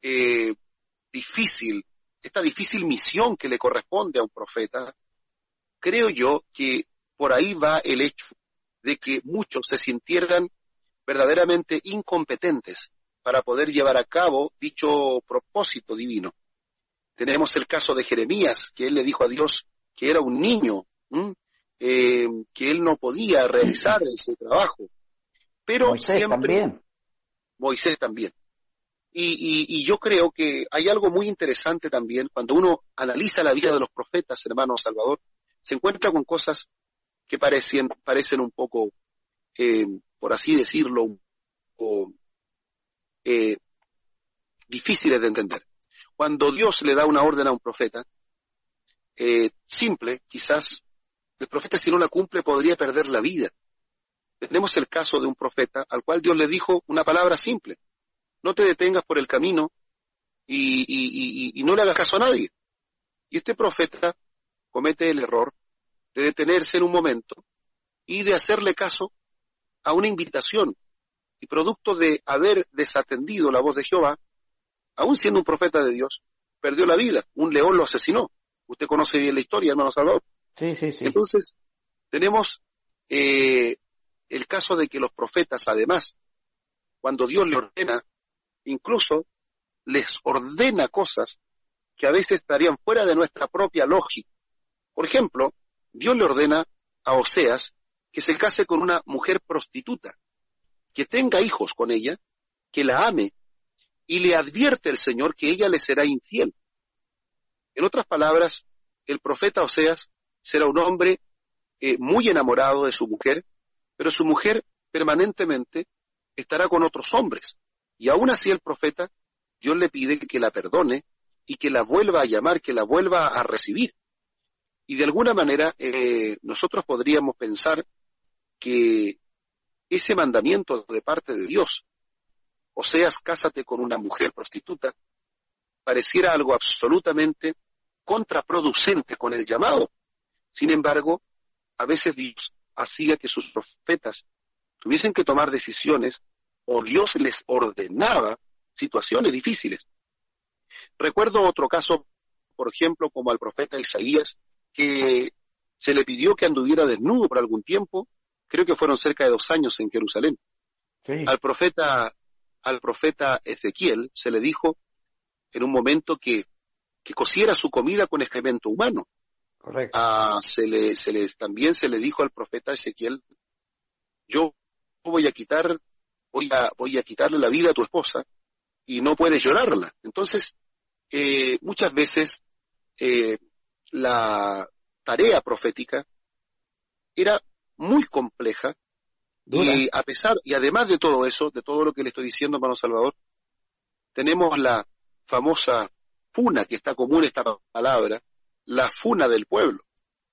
eh, difícil, esta difícil misión que le corresponde a un profeta, creo yo que por ahí va el hecho de que muchos se sintieran verdaderamente incompetentes para poder llevar a cabo dicho propósito divino. Tenemos el caso de Jeremías, que él le dijo a Dios que era un niño, eh, que él no podía realizar ese trabajo. Pero Moisés siempre, también. Moisés también. Y, y, yo creo que hay algo muy interesante también cuando uno analiza la vida de los profetas, hermano Salvador, se encuentra con cosas que parecen, parecen un poco, eh, por así decirlo, o, eh, difíciles de entender. Cuando Dios le da una orden a un profeta, eh, simple, quizás el profeta si no la cumple podría perder la vida. Tenemos el caso de un profeta al cual Dios le dijo una palabra simple. No te detengas por el camino y, no le hagas caso a nadie. Y este profeta comete el error de detenerse en un momento y de hacerle caso a una invitación. Y producto de haber desatendido la voz de Jehová, aún siendo un profeta de Dios, perdió la vida. Un león lo asesinó. Usted conoce bien la historia, hermano Salvador. Sí, sí, sí. Entonces, tenemos eh, el caso de que los profetas, además, cuando Dios le ordena, incluso les ordena cosas que a veces estarían fuera de nuestra propia lógica. Por ejemplo, Dios le ordena a Oseas que se case con una mujer prostituta, que tenga hijos con ella, que la ame, y le advierte el Señor que ella le será infiel. En otras palabras, el profeta Oseas será un hombre eh, muy enamorado de su mujer, pero su mujer permanentemente estará con otros hombres. Y aún así el profeta, Dios le pide que la perdone y que la vuelva a llamar, que la vuelva a recibir. Y de alguna manera eh, nosotros podríamos pensar que ese mandamiento de parte de Dios, o seas cásate con una mujer prostituta, pareciera algo absolutamente contraproducente con el llamado. Sin embargo, a veces Dios hacía que sus profetas tuviesen que tomar decisiones o Dios les ordenaba situaciones difíciles. Recuerdo otro caso, por ejemplo, como al profeta Isaías, que se le pidió que anduviera desnudo por algún tiempo, creo que fueron cerca de dos años en Jerusalén. Al profeta, al profeta Ezequiel se le dijo en un momento que, que cociera su comida con excremento humano. Correcto. Ah, se le, se le, también se le dijo al profeta Ezequiel, yo voy a quitar, voy a, voy a quitarle la vida a tu esposa y no puedes llorarla. Entonces, eh, muchas veces eh, la tarea profética era muy compleja y a pesar, y además de todo eso, de todo lo que le estoy diciendo, hermano Salvador, tenemos la famosa funa, que está común esta palabra, la funa del pueblo.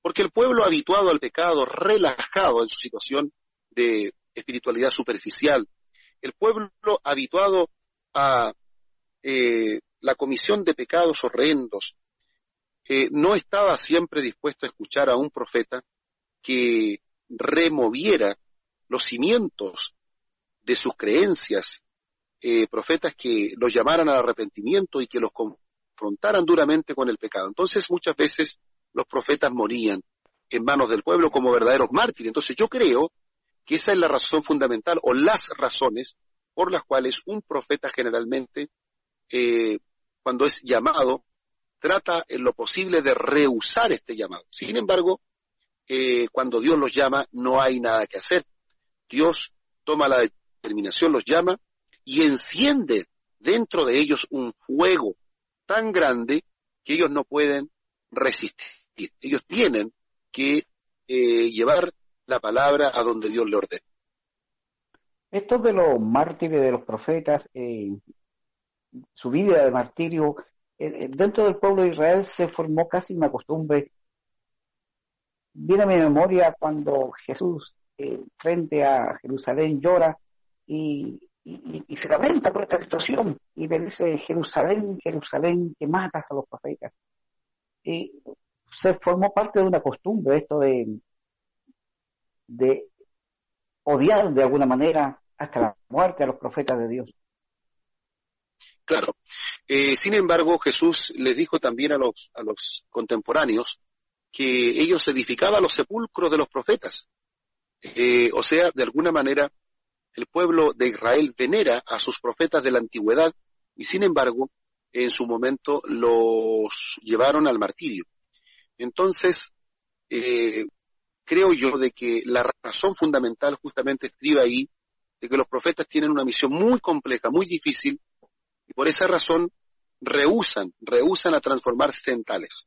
Porque el pueblo habituado al pecado, relajado en su situación de espiritualidad superficial, el pueblo habituado a eh, la comisión de pecados horrendos, eh, no estaba siempre dispuesto a escuchar a un profeta que removiera los cimientos de sus creencias, eh, profetas que los llamaran al arrepentimiento y que los confrontaran duramente con el pecado. Entonces muchas veces los profetas morían en manos del pueblo como verdaderos mártires. Entonces yo creo que esa es la razón fundamental o las razones por las cuales un profeta generalmente, eh, cuando es llamado, trata en lo posible de rehusar este llamado. Sin embargo, eh, cuando Dios los llama, no hay nada que hacer. Dios toma la determinación, los llama y enciende dentro de ellos un fuego tan grande que ellos no pueden resistir. Ellos tienen que eh, llevar la palabra a donde Dios le ordena. Esto de los mártires, de los profetas, eh, su vida de martirio, dentro del pueblo de Israel se formó casi una costumbre viene a mi memoria cuando Jesús eh, frente a Jerusalén llora y, se lamenta por esta situación y le dice, Jerusalén, Jerusalén, que matas a los profetas. Y se formó parte de una costumbre esto de, de odiar de alguna manera hasta la muerte a los profetas de Dios. Claro. Eh, sin embargo, Jesús le dijo también a los, a los contemporáneos que ellos edificaban los sepulcros de los profetas. Eh, o sea, de alguna manera, el pueblo de Israel venera a sus profetas de la antigüedad y sin embargo, en su momento los llevaron al martirio. Entonces, eh, creo yo de que la razón fundamental justamente estriba ahí, de que los profetas tienen una misión muy compleja, muy difícil, y por esa razón rehusan, rehusan a transformarse en tales.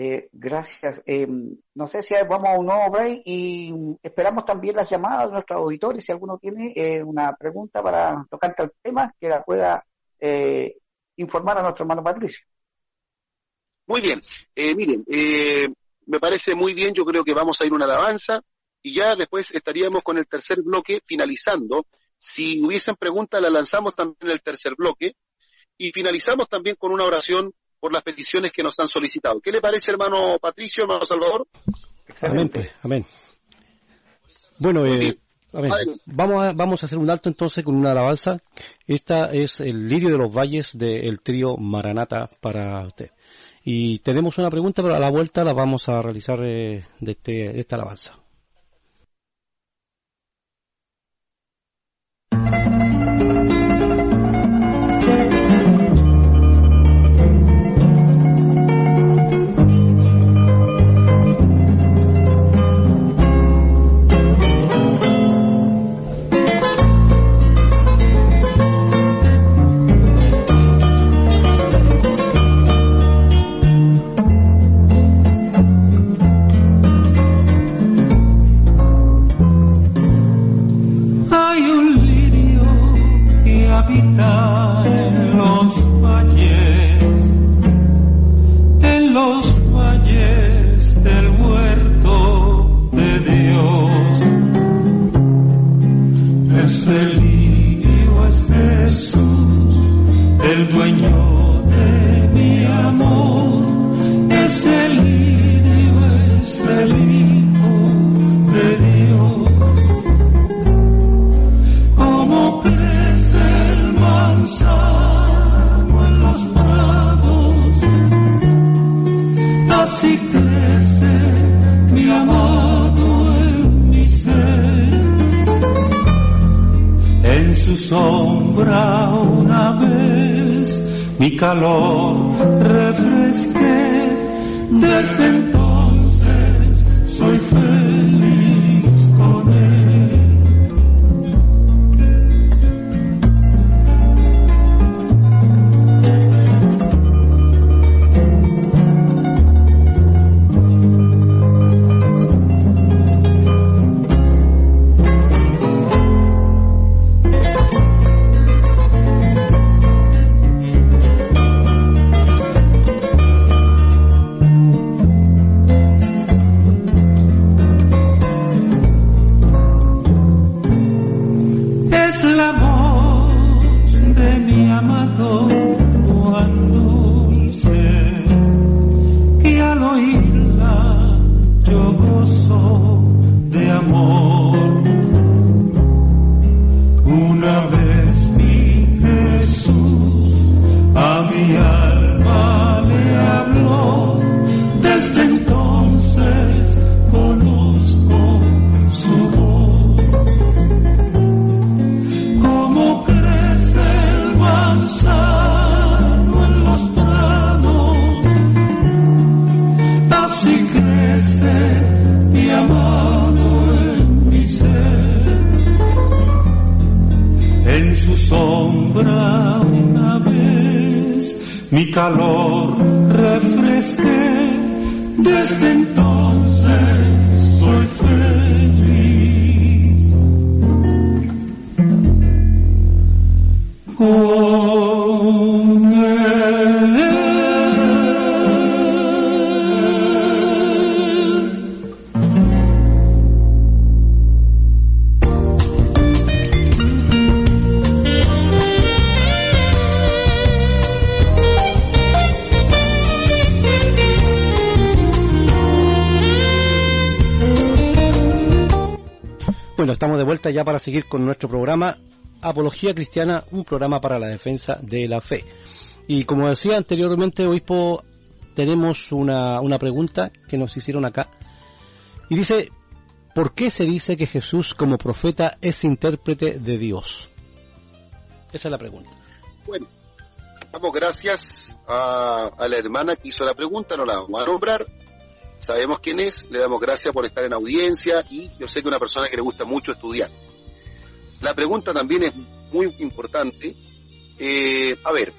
Eh, gracias. Eh, no sé si vamos a un nuevo break y esperamos también las llamadas de nuestros auditores. Si alguno tiene eh, una pregunta para tocar el tema, que la pueda informar a nuestro hermano Patricio. Muy bien. miren, me parece muy bien. Yo creo que vamos a ir una alabanza y ya después estaríamos con el tercer bloque finalizando. Si hubiesen preguntas, la lanzamos también en el tercer bloque y finalizamos también con una oración por las peticiones que nos han solicitado. ¿Qué le parece, hermano Patricio, hermano Salvador? Amén, pues, amén. Bueno, eh, vamos, a, vamos a hacer un alto entonces con una alabanza. Esta es el lirio de los valles del trío Maranata para usted. Y tenemos una pregunta, pero a la vuelta la vamos a realizar eh, de, este, de esta alabanza. habitar mi calor refresqué, desde entonces para seguir con nuestro programa Apología Cristiana, un programa para la defensa de la fe. Y como decía anteriormente, obispo, tenemos una, una pregunta que nos hicieron acá. Y dice, ¿por qué se dice que Jesús como profeta es intérprete de Dios? Esa es la pregunta. Bueno, damos gracias a, a la hermana que hizo la pregunta, no la vamos a nombrar. Sabemos quién es, le damos gracias por estar en audiencia y yo sé que una persona que le gusta mucho estudiar. La pregunta también es muy importante. Eh, a ver,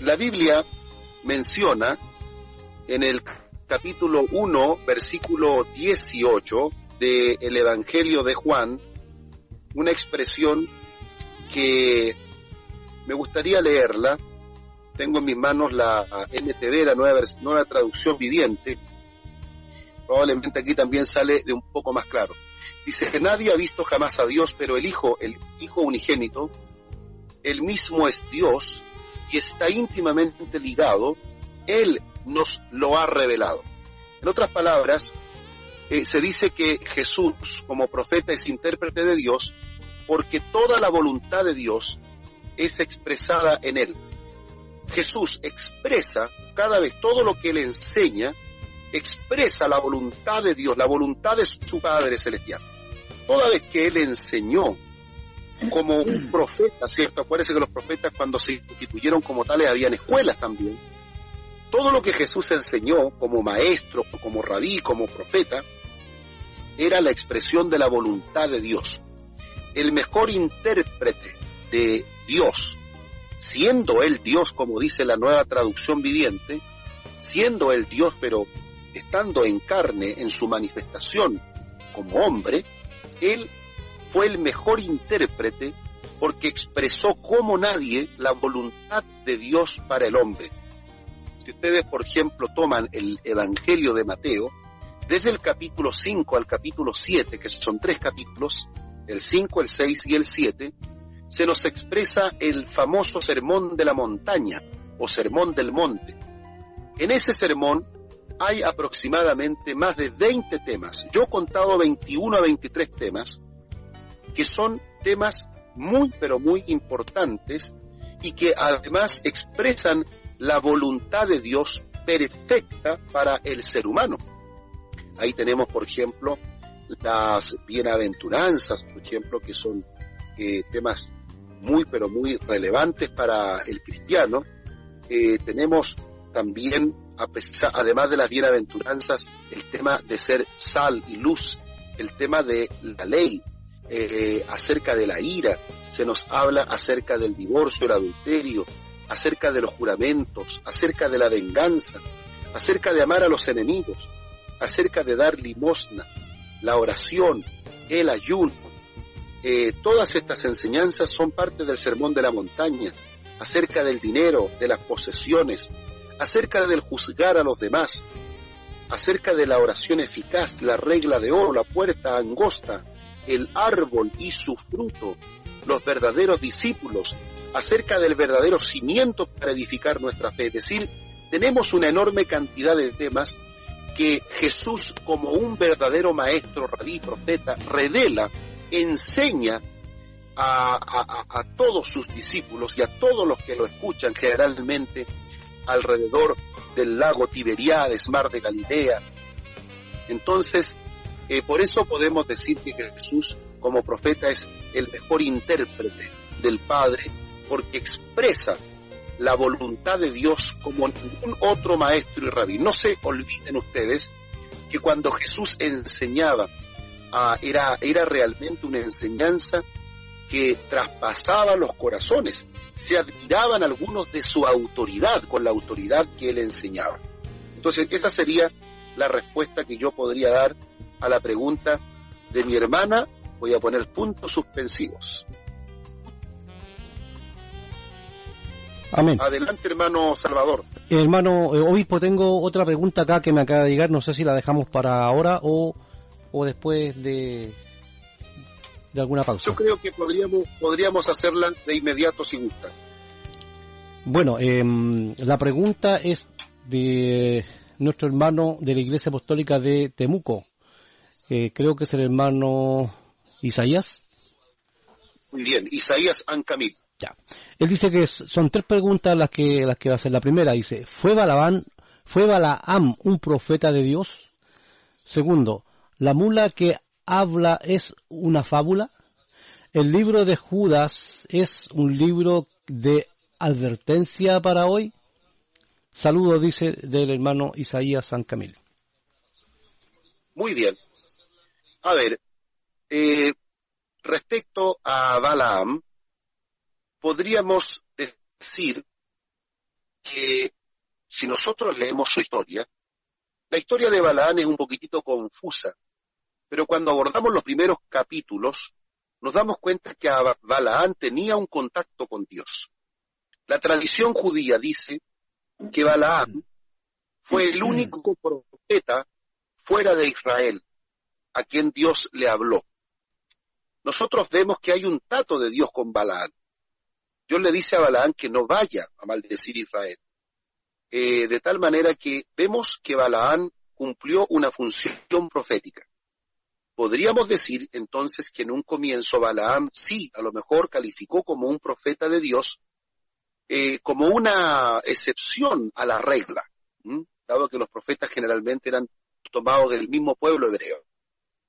la Biblia menciona en el capítulo 1, versículo 18 del Evangelio de Juan, una expresión que me gustaría leerla. Tengo en mis manos la NTV, la nueva, nueva traducción viviente. Probablemente aquí también sale de un poco más claro. Dice que nadie ha visto jamás a Dios, pero el Hijo, el Hijo unigénito, él mismo es Dios y está íntimamente ligado, Él nos lo ha revelado. En otras palabras, eh, se dice que Jesús como profeta es intérprete de Dios porque toda la voluntad de Dios es expresada en Él. Jesús expresa cada vez todo lo que Él enseña, expresa la voluntad de Dios, la voluntad de su Padre Celestial. Toda vez que Él enseñó como un profeta, ¿cierto? Acuérdense que los profetas cuando se instituyeron como tales habían escuelas también. Todo lo que Jesús enseñó como maestro, como rabí, como profeta, era la expresión de la voluntad de Dios. El mejor intérprete de Dios, siendo Él Dios, como dice la nueva traducción viviente, siendo Él Dios, pero estando en carne, en su manifestación como hombre, Él fue el mejor intérprete porque expresó como nadie la voluntad de Dios para el hombre. Si ustedes, por ejemplo, toman el Evangelio de Mateo, desde el capítulo 5 al capítulo 7, que son tres capítulos, el 5, el 6 y el 7, se nos expresa el famoso sermón de la montaña o sermón del monte. En ese sermón hay aproximadamente más de 20 temas. Yo he contado 21 a 23 temas que son temas muy pero muy importantes y que además expresan la voluntad de Dios perfecta para el ser humano. Ahí tenemos, por ejemplo, las bienaventuranzas, por ejemplo, que son eh, temas muy, pero muy relevantes para el cristiano. Eh, tenemos también, además de las bienaventuranzas, el tema de ser sal y luz, el tema de la ley, eh, acerca de la ira, se nos habla acerca del divorcio, el adulterio, acerca de los juramentos, acerca de la venganza, acerca de amar a los enemigos, acerca de dar limosna, la oración, el ayuno. Eh, todas estas enseñanzas son parte del sermón de la montaña, acerca del dinero, de las posesiones, acerca del juzgar a los demás, acerca de la oración eficaz, la regla de oro, la puerta angosta, el árbol y su fruto, los verdaderos discípulos, acerca del verdadero cimiento para edificar nuestra fe. Es decir, tenemos una enorme cantidad de temas que Jesús, como un verdadero maestro, rabí, profeta, revela, enseña a, a, todos sus discípulos y a todos los que lo escuchan generalmente alrededor del lago Tiberiades, mar de Galilea. Entonces, eh, por eso podemos decir que Jesús como profeta es el mejor intérprete del Padre porque expresa la voluntad de Dios como ningún otro maestro y rabí. No se olviden ustedes que cuando Jesús enseñaba ah, era, era realmente una enseñanza que traspasaba los corazones. Se admiraban algunos de su autoridad con la autoridad que él enseñaba. Entonces, esa sería la respuesta que yo podría dar a la pregunta de mi hermana, voy a poner puntos suspensivos. Amén. Adelante, hermano Salvador. Hermano eh, obispo, tengo otra pregunta acá que me acaba de llegar, no sé si la dejamos para ahora o, o después de, de alguna pausa. Yo creo que podríamos, podríamos hacerla de inmediato si gusta. Bueno, em, la pregunta es de nuestro hermano de la Iglesia Apostólica de Temuco, eh, creo que es el hermano Isaías. Muy bien, Isaías Ancamil. Ya. Él dice que son tres preguntas las que, las que va a hacer. La primera dice, ¿fue Balaam, ¿fue Balaam un profeta de Dios? Segundo, ¿la mula que habla es una fábula? ¿El libro de Judas es un libro de advertencia para hoy? Saludos, dice del hermano Isaías San Camilo. Muy bien. A ver, eh, respecto a Balaam, podríamos decir que si nosotros leemos su historia, la historia de Balaam es un poquitito confusa, pero cuando abordamos los primeros capítulos, nos damos cuenta que Balaam tenía un contacto con Dios. La tradición judía dice que Balaam fue el único profeta fuera de Israel a quien Dios le habló. Nosotros vemos que hay un trato de Dios con Balaán. Dios le dice a Balaán que no vaya a maldecir Israel. Eh, de tal manera que vemos que Balaán cumplió una función profética. Podríamos decir entonces que en un comienzo Balaam sí, a lo mejor calificó como un profeta de Dios, eh, como una excepción a la regla, dado que los profetas generalmente eran tomados del mismo pueblo hebreo.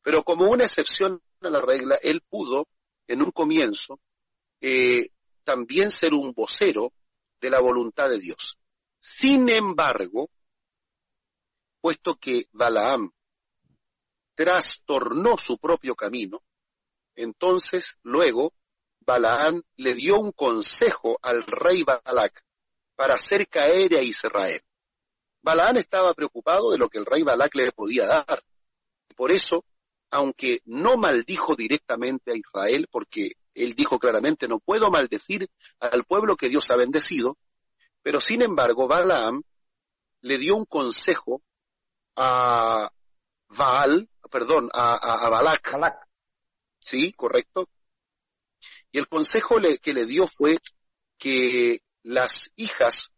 Pero como una excepción a la regla, él pudo, en un comienzo, eh, también ser un vocero de la voluntad de Dios. Sin embargo, puesto que Balaam trastornó su propio camino, entonces luego Balaam le dio un consejo al rey Balac para hacer caer a Israel. Balaam estaba preocupado de lo que el rey Balac le podía dar. Por eso aunque no maldijo directamente a Israel, porque él dijo claramente, no puedo maldecir al pueblo que Dios ha bendecido, pero sin embargo Balaam le dio un consejo a Baal, perdón, a, a, Balak. Sí, correcto. Y el consejo que le dio fue que las hijas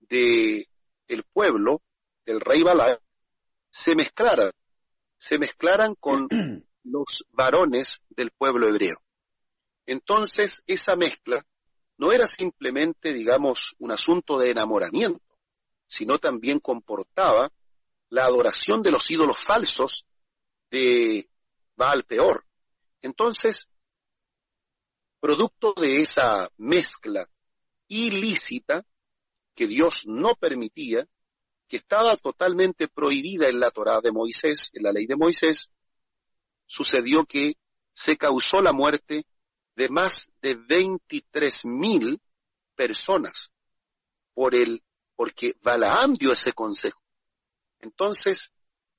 de el pueblo, del rey Balak, se mezclaran, se mezclaran con los varones del pueblo hebreo. Entonces, esa mezcla no era simplemente, digamos, un asunto de enamoramiento, sino también comportaba la adoración de los ídolos falsos de Baal Peor. Entonces, producto de esa mezcla ilícita que Dios no permitía, que estaba totalmente prohibida en la Torá de Moisés, en la ley de Moisés, sucedió que se causó la muerte de más de 23 mil personas por el, porque Balaam dio ese consejo. Entonces,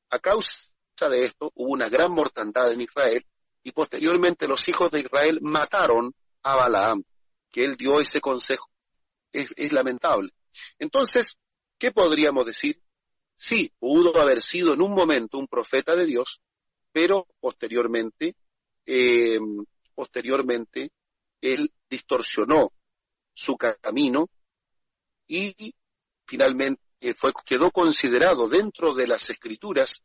a causa de esto, hubo una gran mortandad en Israel y posteriormente los hijos de Israel mataron a Balaam, que él dio ese consejo. Es, lamentable. Entonces, ¿qué podríamos decir? Sí, pudo haber sido en un momento un profeta de Dios, pero posteriormente, eh, posteriormente, él distorsionó su camino y finalmente fue, quedó considerado dentro de las escrituras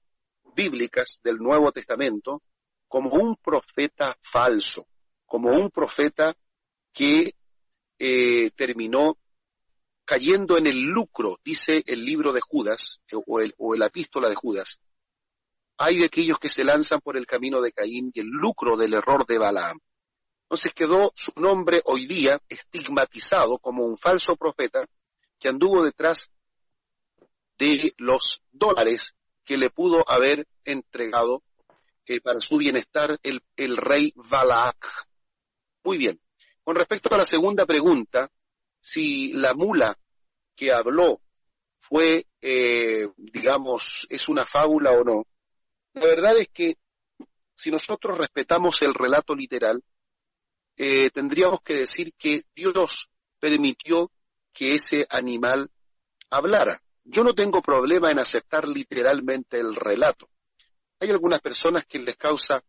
bíblicas del Nuevo Testamento como un profeta falso, como un profeta que eh, terminó cayendo en el lucro, dice el libro de Judas, o el, o la epístola de Judas, hay de aquellos que se lanzan por el camino de Caín y el lucro del error de Balaam. Entonces quedó su nombre hoy día estigmatizado como un falso profeta que anduvo detrás de los dólares que le pudo haber entregado eh, para su bienestar el, el rey Balaak. Muy bien. Con respecto a la segunda pregunta, si la mula que habló fue, eh, digamos, es una fábula o no, la verdad es que si nosotros respetamos el relato literal, eh, tendríamos que decir que Dios permitió que ese animal hablara. Yo no tengo problema en aceptar literalmente el relato. Hay algunas personas que les causa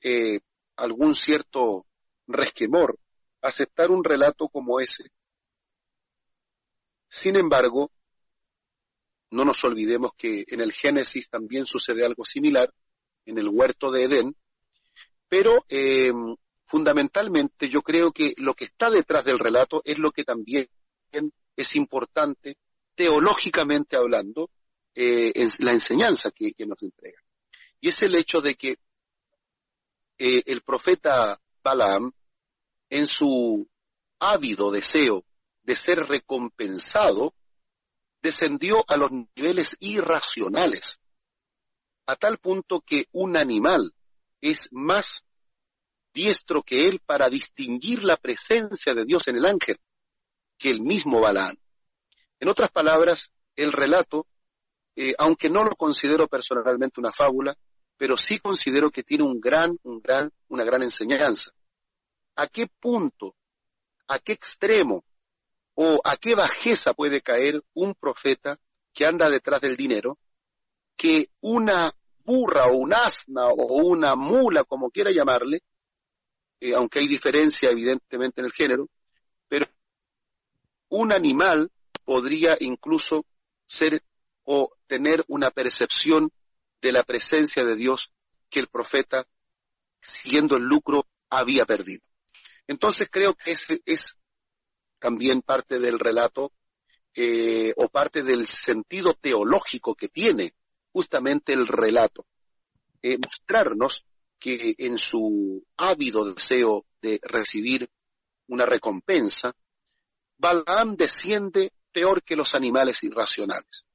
eh, algún cierto resquemor aceptar un relato como ese. Sin embargo, no nos olvidemos que en el Génesis también sucede algo similar, en el huerto de Edén, pero eh, fundamentalmente yo creo que lo que está detrás del relato es lo que también es importante, teológicamente hablando, eh, en la enseñanza que, nos entrega. Y es el hecho de que eh, el profeta Balaam, en su ávido deseo de ser recompensado, descendió a los niveles irracionales, a tal punto que un animal es más diestro que él para distinguir la presencia de Dios en el ángel que el mismo Balaán. En otras palabras, el relato, eh, aunque no lo considero personalmente una fábula, pero sí considero que tiene un gran, un gran, una gran enseñanza. ¿A qué punto, a qué extremo o a qué bajeza puede caer un profeta que anda detrás del dinero, que una burra o un asna o una mula, como quiera llamarle, eh, aunque hay diferencia evidentemente en el género, pero un animal podría incluso ser o tener una percepción de la presencia de Dios que el profeta, siguiendo el lucro, había perdido. Entonces creo que ese es también parte del relato eh, o parte del sentido teológico que tiene justamente el relato. Eh, mostrarnos que en su ávido deseo de recibir una recompensa, Balaam desciende peor que los animales irracionales.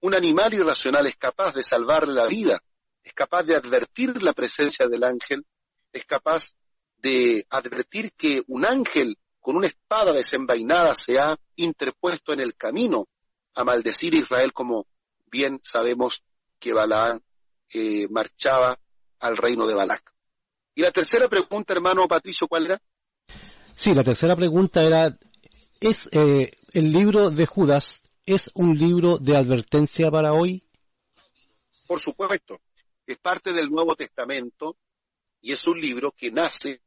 Un animal irracional es capaz de salvarle la vida, es capaz de advertir la presencia del ángel, es capaz de advertir que un ángel con una espada desenvainada se ha interpuesto en el camino a maldecir a Israel como bien sabemos que Balaán eh, marchaba al reino de Balac. Y la tercera pregunta, hermano Patricio, ¿cuál era? Sí, la tercera pregunta era, ¿es eh, el libro de Judas, es un libro de advertencia para hoy? Por supuesto, es parte del Nuevo Testamento y es un libro que nace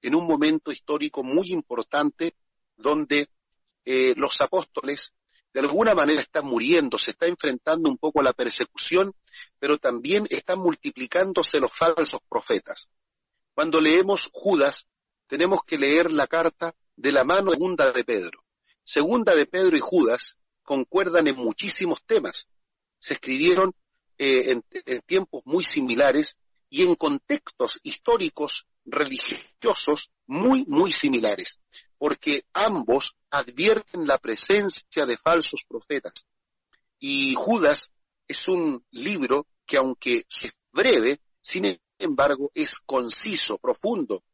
en un momento histórico muy importante donde eh, los apóstoles de alguna manera están muriendo, se está enfrentando un poco a la persecución, pero también están multiplicándose los falsos profetas. Cuando leemos Judas, tenemos que leer la carta de la mano segunda de Pedro. Segunda de Pedro y Judas concuerdan en muchísimos temas. Se escribieron eh, en, tiempos muy similares y en contextos históricos religiosos muy, muy similares, porque ambos advierten la presencia de falsos profetas. Y Judas es un libro que aunque es breve, sin embargo es conciso, profundo,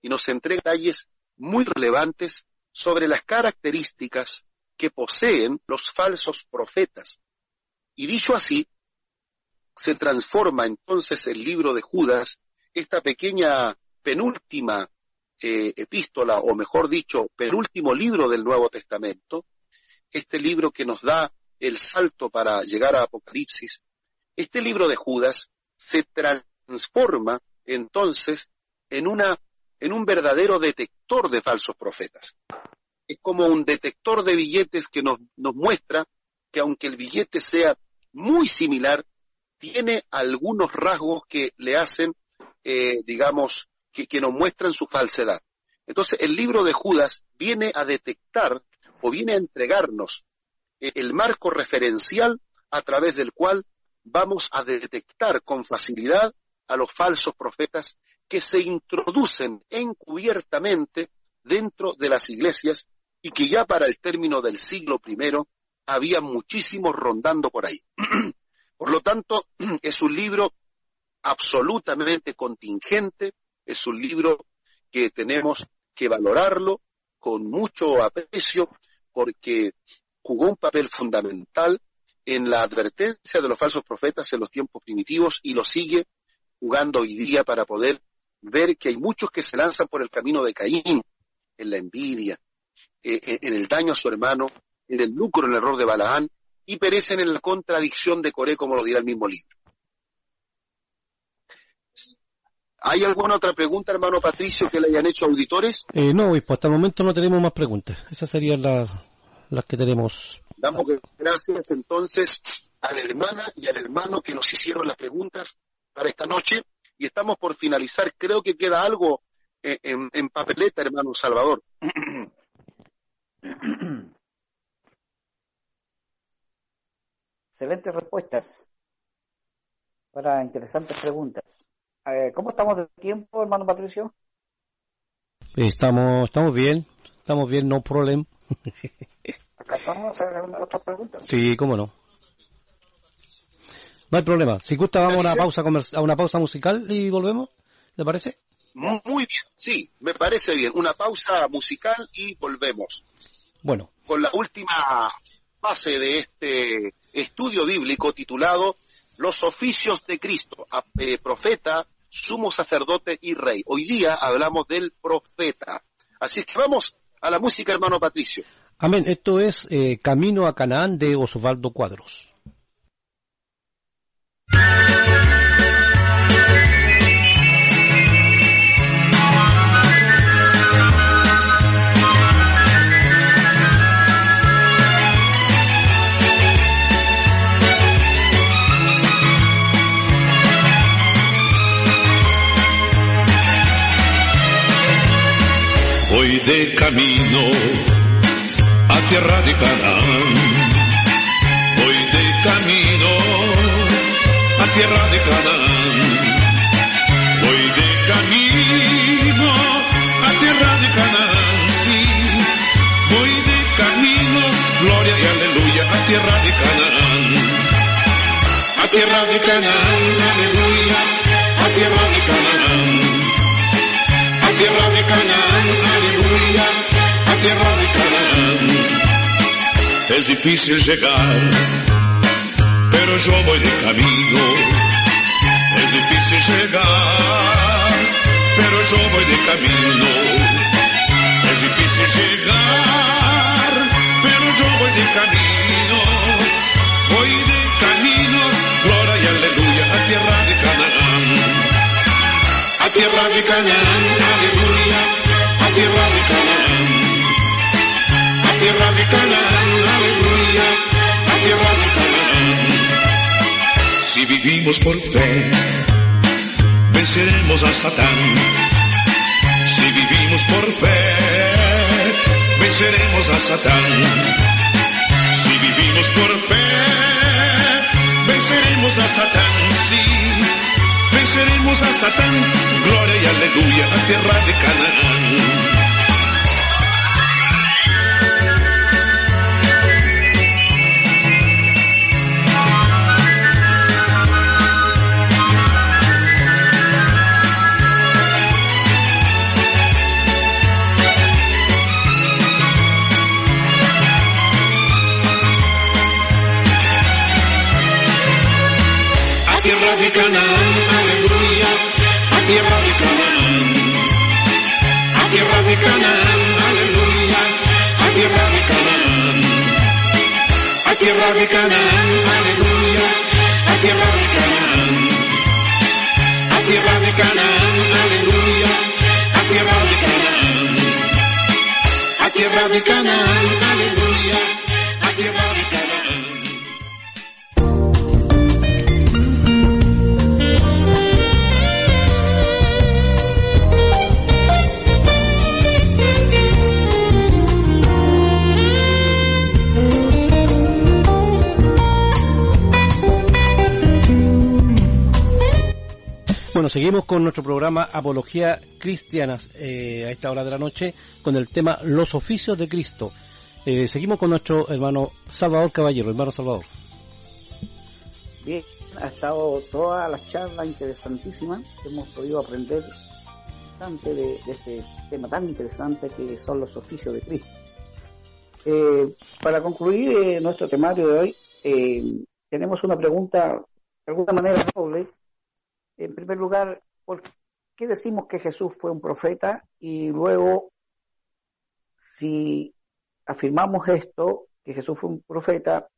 y nos entrega detalles muy relevantes sobre las características que poseen los falsos profetas. Y dicho así, se transforma entonces el libro de Judas, esta pequeña penúltima eh, epístola, o mejor dicho, penúltimo libro del Nuevo Testamento, este libro que nos da el salto para llegar a Apocalipsis, este libro de Judas se transforma entonces en una en un verdadero detector de falsos profetas. Es como un detector de billetes que nos, nos muestra que aunque el billete sea muy similar, tiene algunos rasgos que le hacen, eh, digamos, que, que nos muestran su falsedad. Entonces, el libro de Judas viene a detectar o viene a entregarnos eh, el marco referencial a través del cual vamos a detectar con facilidad a los falsos profetas que se introducen encubiertamente dentro de las iglesias y que ya para el término del siglo I había muchísimos rondando por ahí. Por lo tanto, es un libro absolutamente contingente, es un libro que tenemos que valorarlo con mucho aprecio porque jugó un papel fundamental en la advertencia de los falsos profetas en los tiempos primitivos y lo sigue jugando hoy día para poder ver que hay muchos que se lanzan por el camino de Caín, en la envidia, eh, eh, en el daño a su hermano, en el lucro, en el error de Balaán, y perecen en la contradicción de Coré, como lo dirá el mismo libro. ¿Hay alguna otra pregunta, hermano Patricio, que le hayan hecho auditores? Eh, no, pues hasta el momento no tenemos más preguntas. Esas serían las que tenemos. Damos gracias entonces a la hermana y al hermano que nos hicieron las preguntas para esta noche. Y estamos por finalizar. Creo que queda algo eh, en, en papeleta, hermano Salvador. Excelentes respuestas para interesantes preguntas. Eh, ¿Cómo estamos de tiempo, hermano Patricio? Estamos, estamos bien, estamos bien, no problema. ¿Acaso hacer otras preguntas? Sí, cómo no. No hay problema. Si gusta, vamos a una pausa a una pausa musical y volvemos. ¿Le parece? Muy bien, sí, me parece bien. Una pausa musical y volvemos. Bueno. Con la última fase de este estudio bíblico titulado Los oficios de Cristo, eh, profeta, sumo sacerdote y rey. Hoy día hablamos del profeta. Así es que vamos a la música, hermano Patricio. Amén. Esto es eh, Camino a Canaán de Osvaldo Cuadros. De camino a tierra de Canaán. Voy de camino a tierra de Canaán. Voy de camino a tierra de Canaán. Sí. Voy de camino, gloria y aleluya, a tierra de Canaán. A tierra de Canaán, aleluya, a tierra de Canaán tierra de Canaán, a tierra de Canaán. Es difícil llegar, pero yo voy de camino. Es difícil llegar, yo voy de camino. Es difícil llegar, pero yo voy de camino. Voy de camino, gloria y aleluya, a tierra de Canaán. A tierra de Canaán, aleluya, a tierra de tierra de Canaán, aleluya, a tierra de Canaán. Si vivimos por fe, venceremos a Satán. Si vivimos por fe, venceremos a Satán. Si vivimos por fe, venceremos a Satán. Sí, venceremos a Satán. Gloria y aleluya a tierra de Canaán. Con nuestro programa Apología Cristianas eh, a esta hora de la noche con el tema Los oficios de Cristo. Eh, seguimos con nuestro hermano Salvador Caballero, hermano Salvador. Bien, ha estado toda la charla interesantísima. Hemos podido aprender bastante de, este tema tan interesante que son los oficios de Cristo. Eh, para concluir nuestro temario de hoy, tenemos una pregunta de alguna manera doble. En primer lugar, ¿por qué decimos que Jesús fue un profeta? Y luego, si afirmamos esto, que Jesús fue un profeta,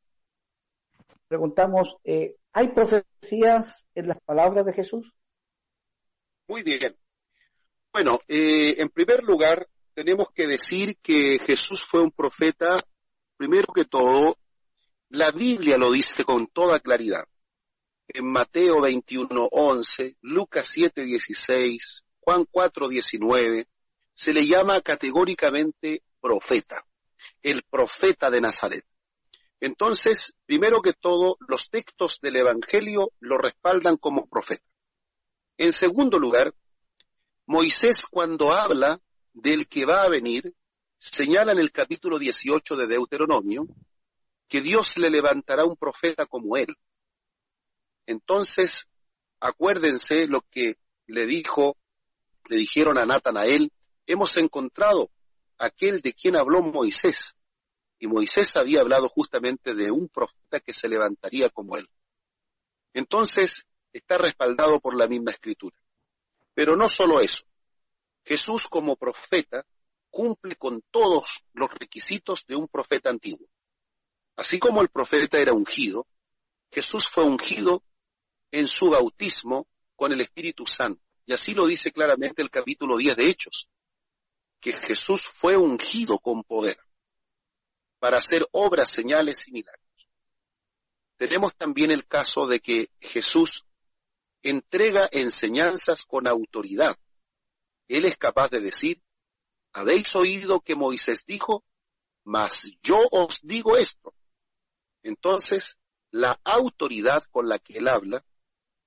preguntamos, eh, ¿hay profecías en las palabras de Jesús? Muy bien. Bueno, eh, en primer lugar, tenemos que decir que Jesús fue un profeta, primero que todo, la Biblia lo dice con toda claridad. En Mateo 21, 11, Lucas 7, 16, Juan 4, 19, se le llama categóricamente profeta, el profeta de Nazaret. Entonces, primero que todo, los textos del Evangelio lo respaldan como profeta. En segundo lugar, Moisés cuando habla del que va a venir, señala en el capítulo 18 de Deuteronomio que Dios le levantará un profeta como él. Entonces, acuérdense lo que le dijo, le dijeron a Natanael, hemos encontrado aquel de quien habló Moisés. Y Moisés había hablado justamente de un profeta que se levantaría como él. Entonces, está respaldado por la misma escritura. Pero no solo eso. Jesús como profeta cumple con todos los requisitos de un profeta antiguo. Así como el profeta era ungido, Jesús fue ungido en su bautismo con el Espíritu Santo. Y así lo dice claramente el capítulo 10 de Hechos, que Jesús fue ungido con poder para hacer obras, señales y milagros. Tenemos también el caso de que Jesús entrega enseñanzas con autoridad. Él es capaz de decir, habéis oído que Moisés dijo, mas yo os digo esto. Entonces, la autoridad con la que él habla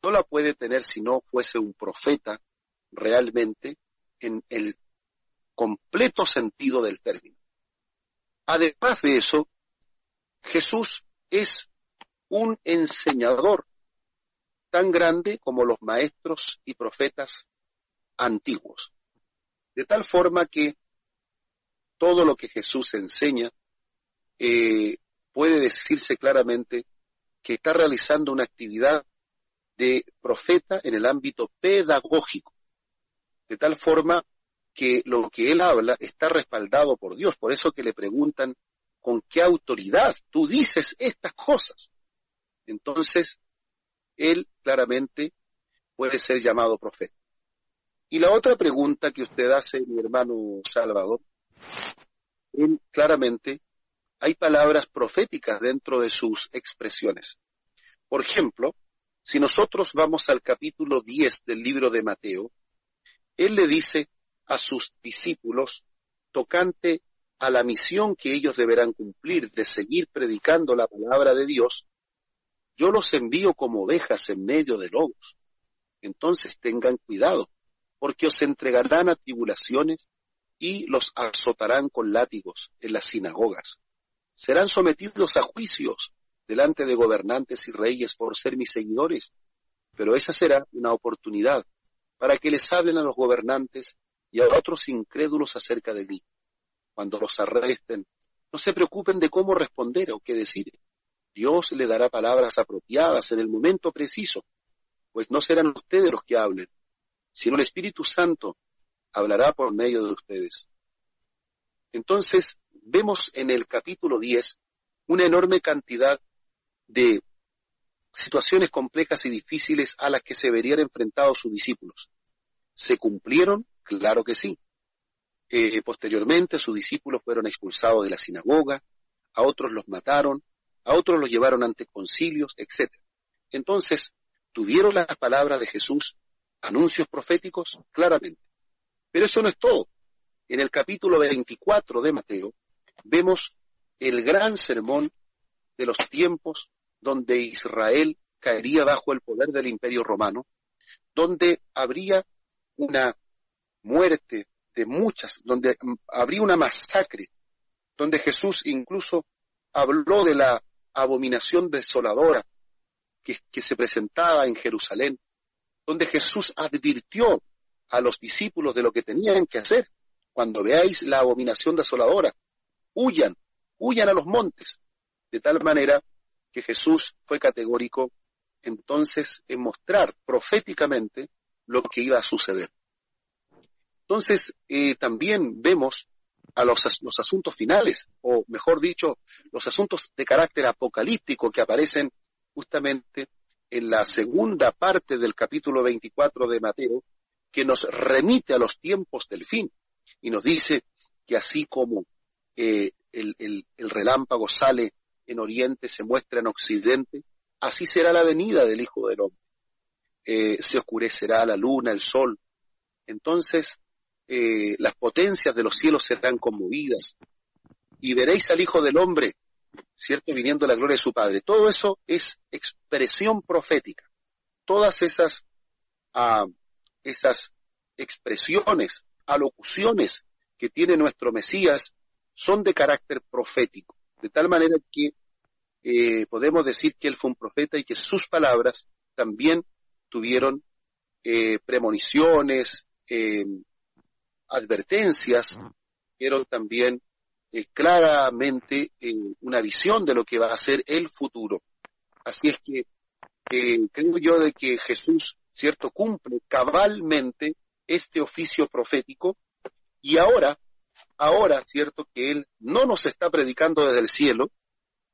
no la puede tener si no fuese un profeta realmente en el completo sentido del término. Además de eso, Jesús es un enseñador tan grande como los maestros y profetas antiguos. De tal forma que todo lo que Jesús enseña eh, puede decirse claramente que está realizando una actividad de profeta en el ámbito pedagógico. de tal forma que lo que él habla está respaldado por Dios. Por eso que le preguntan, ¿con qué autoridad tú dices estas cosas? Entonces, él claramente puede ser llamado profeta. Y la otra pregunta que usted hace, mi hermano Salvador, él claramente hay palabras proféticas dentro de sus expresiones. Por ejemplo, si nosotros vamos al capítulo 10 del libro de Mateo, él le dice a sus discípulos tocante a la misión que ellos deberán cumplir de seguir predicando la palabra de Dios, yo los envío como ovejas en medio de lobos. Entonces tengan cuidado, porque os entregarán a tribulaciones y los azotarán con látigos en las sinagogas. Serán sometidos a juicios delante de gobernantes y reyes por ser mis seguidores, pero esa será una oportunidad para que les hablen a los gobernantes y a otros incrédulos acerca de mí. Cuando los arresten, no se preocupen de cómo responder o qué decir. Dios le dará palabras apropiadas en el momento preciso, pues no serán ustedes los que hablen, sino el Espíritu Santo hablará por medio de ustedes. Entonces, vemos en el capítulo 10 una enorme cantidad de situaciones complejas y difíciles a las que se verían enfrentados sus discípulos. ¿Se cumplieron? Claro que sí. Eh, posteriormente sus discípulos fueron expulsados de la sinagoga, a otros los mataron, a otros los llevaron ante concilios, etc. Entonces, ¿tuvieron las palabras de Jesús anuncios proféticos? Claramente. Pero eso no es todo. En el capítulo 24 de Mateo vemos el gran sermón de los tiempos donde Israel caería bajo el poder del imperio romano, donde habría una muerte de muchas, donde habría una masacre, donde Jesús incluso habló de la abominación desoladora que, que se presentaba en Jerusalén, donde Jesús advirtió a los discípulos de lo que tenían que hacer. Cuando veáis la abominación desoladora, huyan, huyan a los montes, de tal manera que Jesús fue categórico entonces en mostrar proféticamente lo que iba a suceder. Entonces, eh, también vemos a los, los asuntos finales, o mejor dicho, los asuntos de carácter apocalíptico que aparecen justamente en la segunda parte del capítulo 24 de Mateo, que nos remite a los tiempos del fin y nos dice que así como eh, el, el relámpago sale en Oriente se muestra en Occidente, así será la venida del Hijo del Hombre. Eh, se oscurecerá la luna, el sol. Entonces, eh, las potencias de los cielos serán conmovidas y veréis al Hijo del Hombre, ¿cierto? Viniendo la gloria de su Padre. Todo eso es expresión profética. Todas esas, ah, esas expresiones, alocuciones que tiene nuestro Mesías son de carácter profético de tal manera que eh, podemos decir que él fue un profeta y que sus palabras también tuvieron eh, premoniciones, eh, advertencias, pero también claramente una visión de lo que va a ser el futuro. Así es que creo yo de que Jesús, cierto, cumple cabalmente este oficio profético y ahora ahora, cierto, que Él no nos está predicando desde el cielo,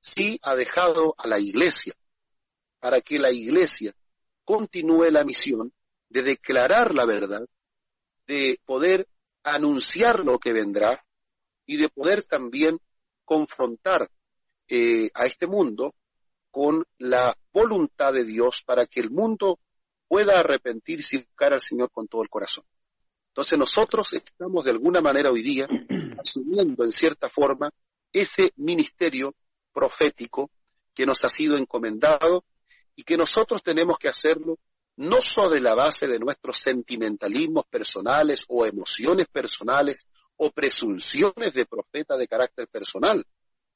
sí ha dejado a la iglesia para que la iglesia continúe la misión de declarar la verdad, de poder anunciar lo que vendrá y de poder también confrontar eh, a este mundo con la voluntad de Dios para que el mundo pueda arrepentirse y buscar al Señor con todo el corazón. Entonces nosotros estamos de alguna manera hoy día asumiendo en cierta forma ese ministerio profético que nos ha sido encomendado y que nosotros tenemos que hacerlo no sobre la base de nuestros sentimentalismos personales o emociones personales o presunciones de profeta de carácter personal,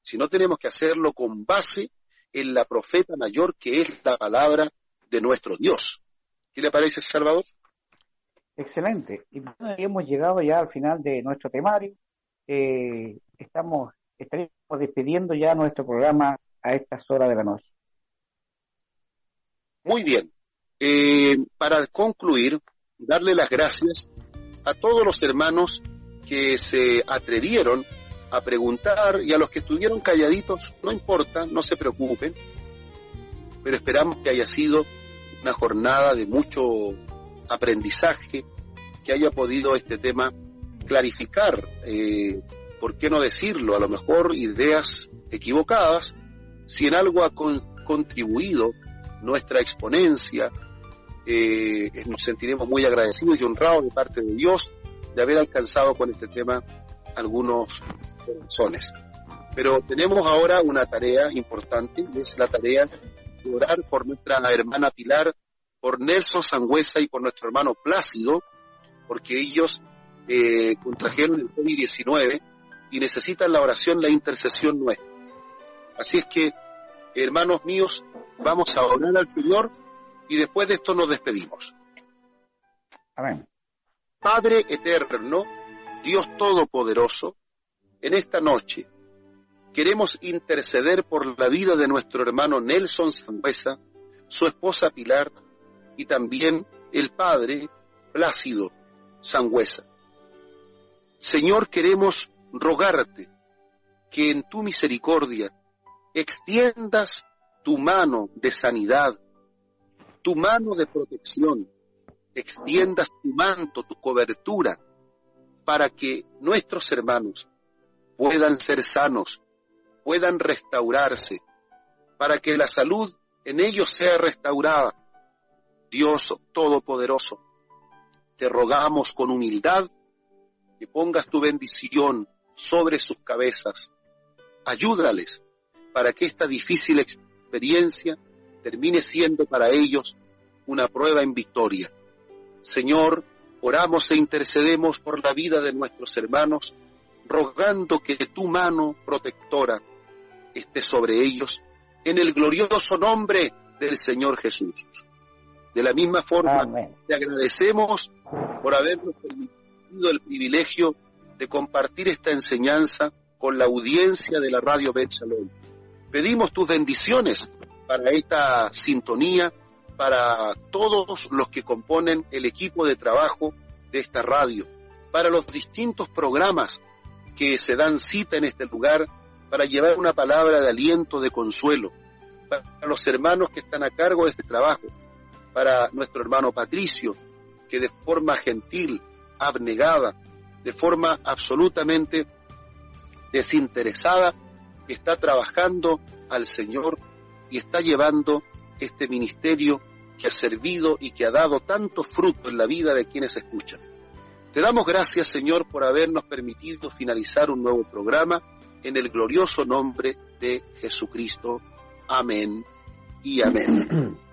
sino tenemos que hacerlo con base en la profeta mayor que es la palabra de nuestro Dios. ¿Qué le parece, Salvador? Excelente. Y hemos llegado ya al final de nuestro temario. Eh, estamos, estaremos despidiendo ya nuestro programa a estas horas de la noche. Muy bien. Eh, para concluir, darle las gracias a todos los hermanos que se atrevieron a preguntar y a los que estuvieron calladitos, no importa, no se preocupen, pero esperamos que haya sido una jornada de mucho aprendizaje, que haya podido este tema clarificar, eh, ¿por qué no decirlo? A lo mejor ideas equivocadas, si en algo ha contribuido nuestra exponencia, eh, nos sentiremos muy agradecidos y honrados de parte de Dios de haber alcanzado con este tema algunos corazones. Pero tenemos ahora una tarea importante, es la tarea de orar por nuestra hermana Pilar, por Nelson Sangüesa y por nuestro hermano Plácido, porque ellos eh, contrajeron el COVID-19 y necesitan la oración, la intercesión nuestra. Así es que, hermanos míos, vamos a orar al Señor y después de esto nos despedimos. Amén. Padre eterno, Dios Todopoderoso, en esta noche queremos interceder por la vida de nuestro hermano Nelson Sangüesa, su esposa Pilar y también el padre Plácido Sangüesa. Señor, queremos rogarte que en tu misericordia extiendas tu mano de sanidad, tu mano de protección, extiendas tu manto, tu cobertura, para que nuestros hermanos puedan ser sanos, puedan restaurarse, para que la salud en ellos sea restaurada. Dios Todopoderoso, te rogamos con humildad que pongas tu bendición sobre sus cabezas. Ayúdales para que esta difícil experiencia termine siendo para ellos una prueba en victoria. Señor, oramos e intercedemos por la vida de nuestros hermanos rogando que tu mano protectora esté sobre ellos en el glorioso nombre del Señor Jesús. De la misma forma, te agradecemos por habernos permitido el privilegio de compartir esta enseñanza con la audiencia de la radio Bet Pedimos tus bendiciones para esta sintonía, para todos los que componen el equipo de trabajo de esta radio, para los distintos programas que se dan cita en este lugar para llevar una palabra de aliento, de consuelo, para los hermanos que están a cargo de este trabajo, para nuestro hermano Patricio, que de forma gentil, abnegada, de forma absolutamente desinteresada, está trabajando al Señor y está llevando este ministerio que ha servido y que ha dado tanto fruto en la vida de quienes escuchan. Te damos gracias, Señor, por habernos permitido finalizar un nuevo programa en el glorioso nombre de Jesucristo. Amén y amén.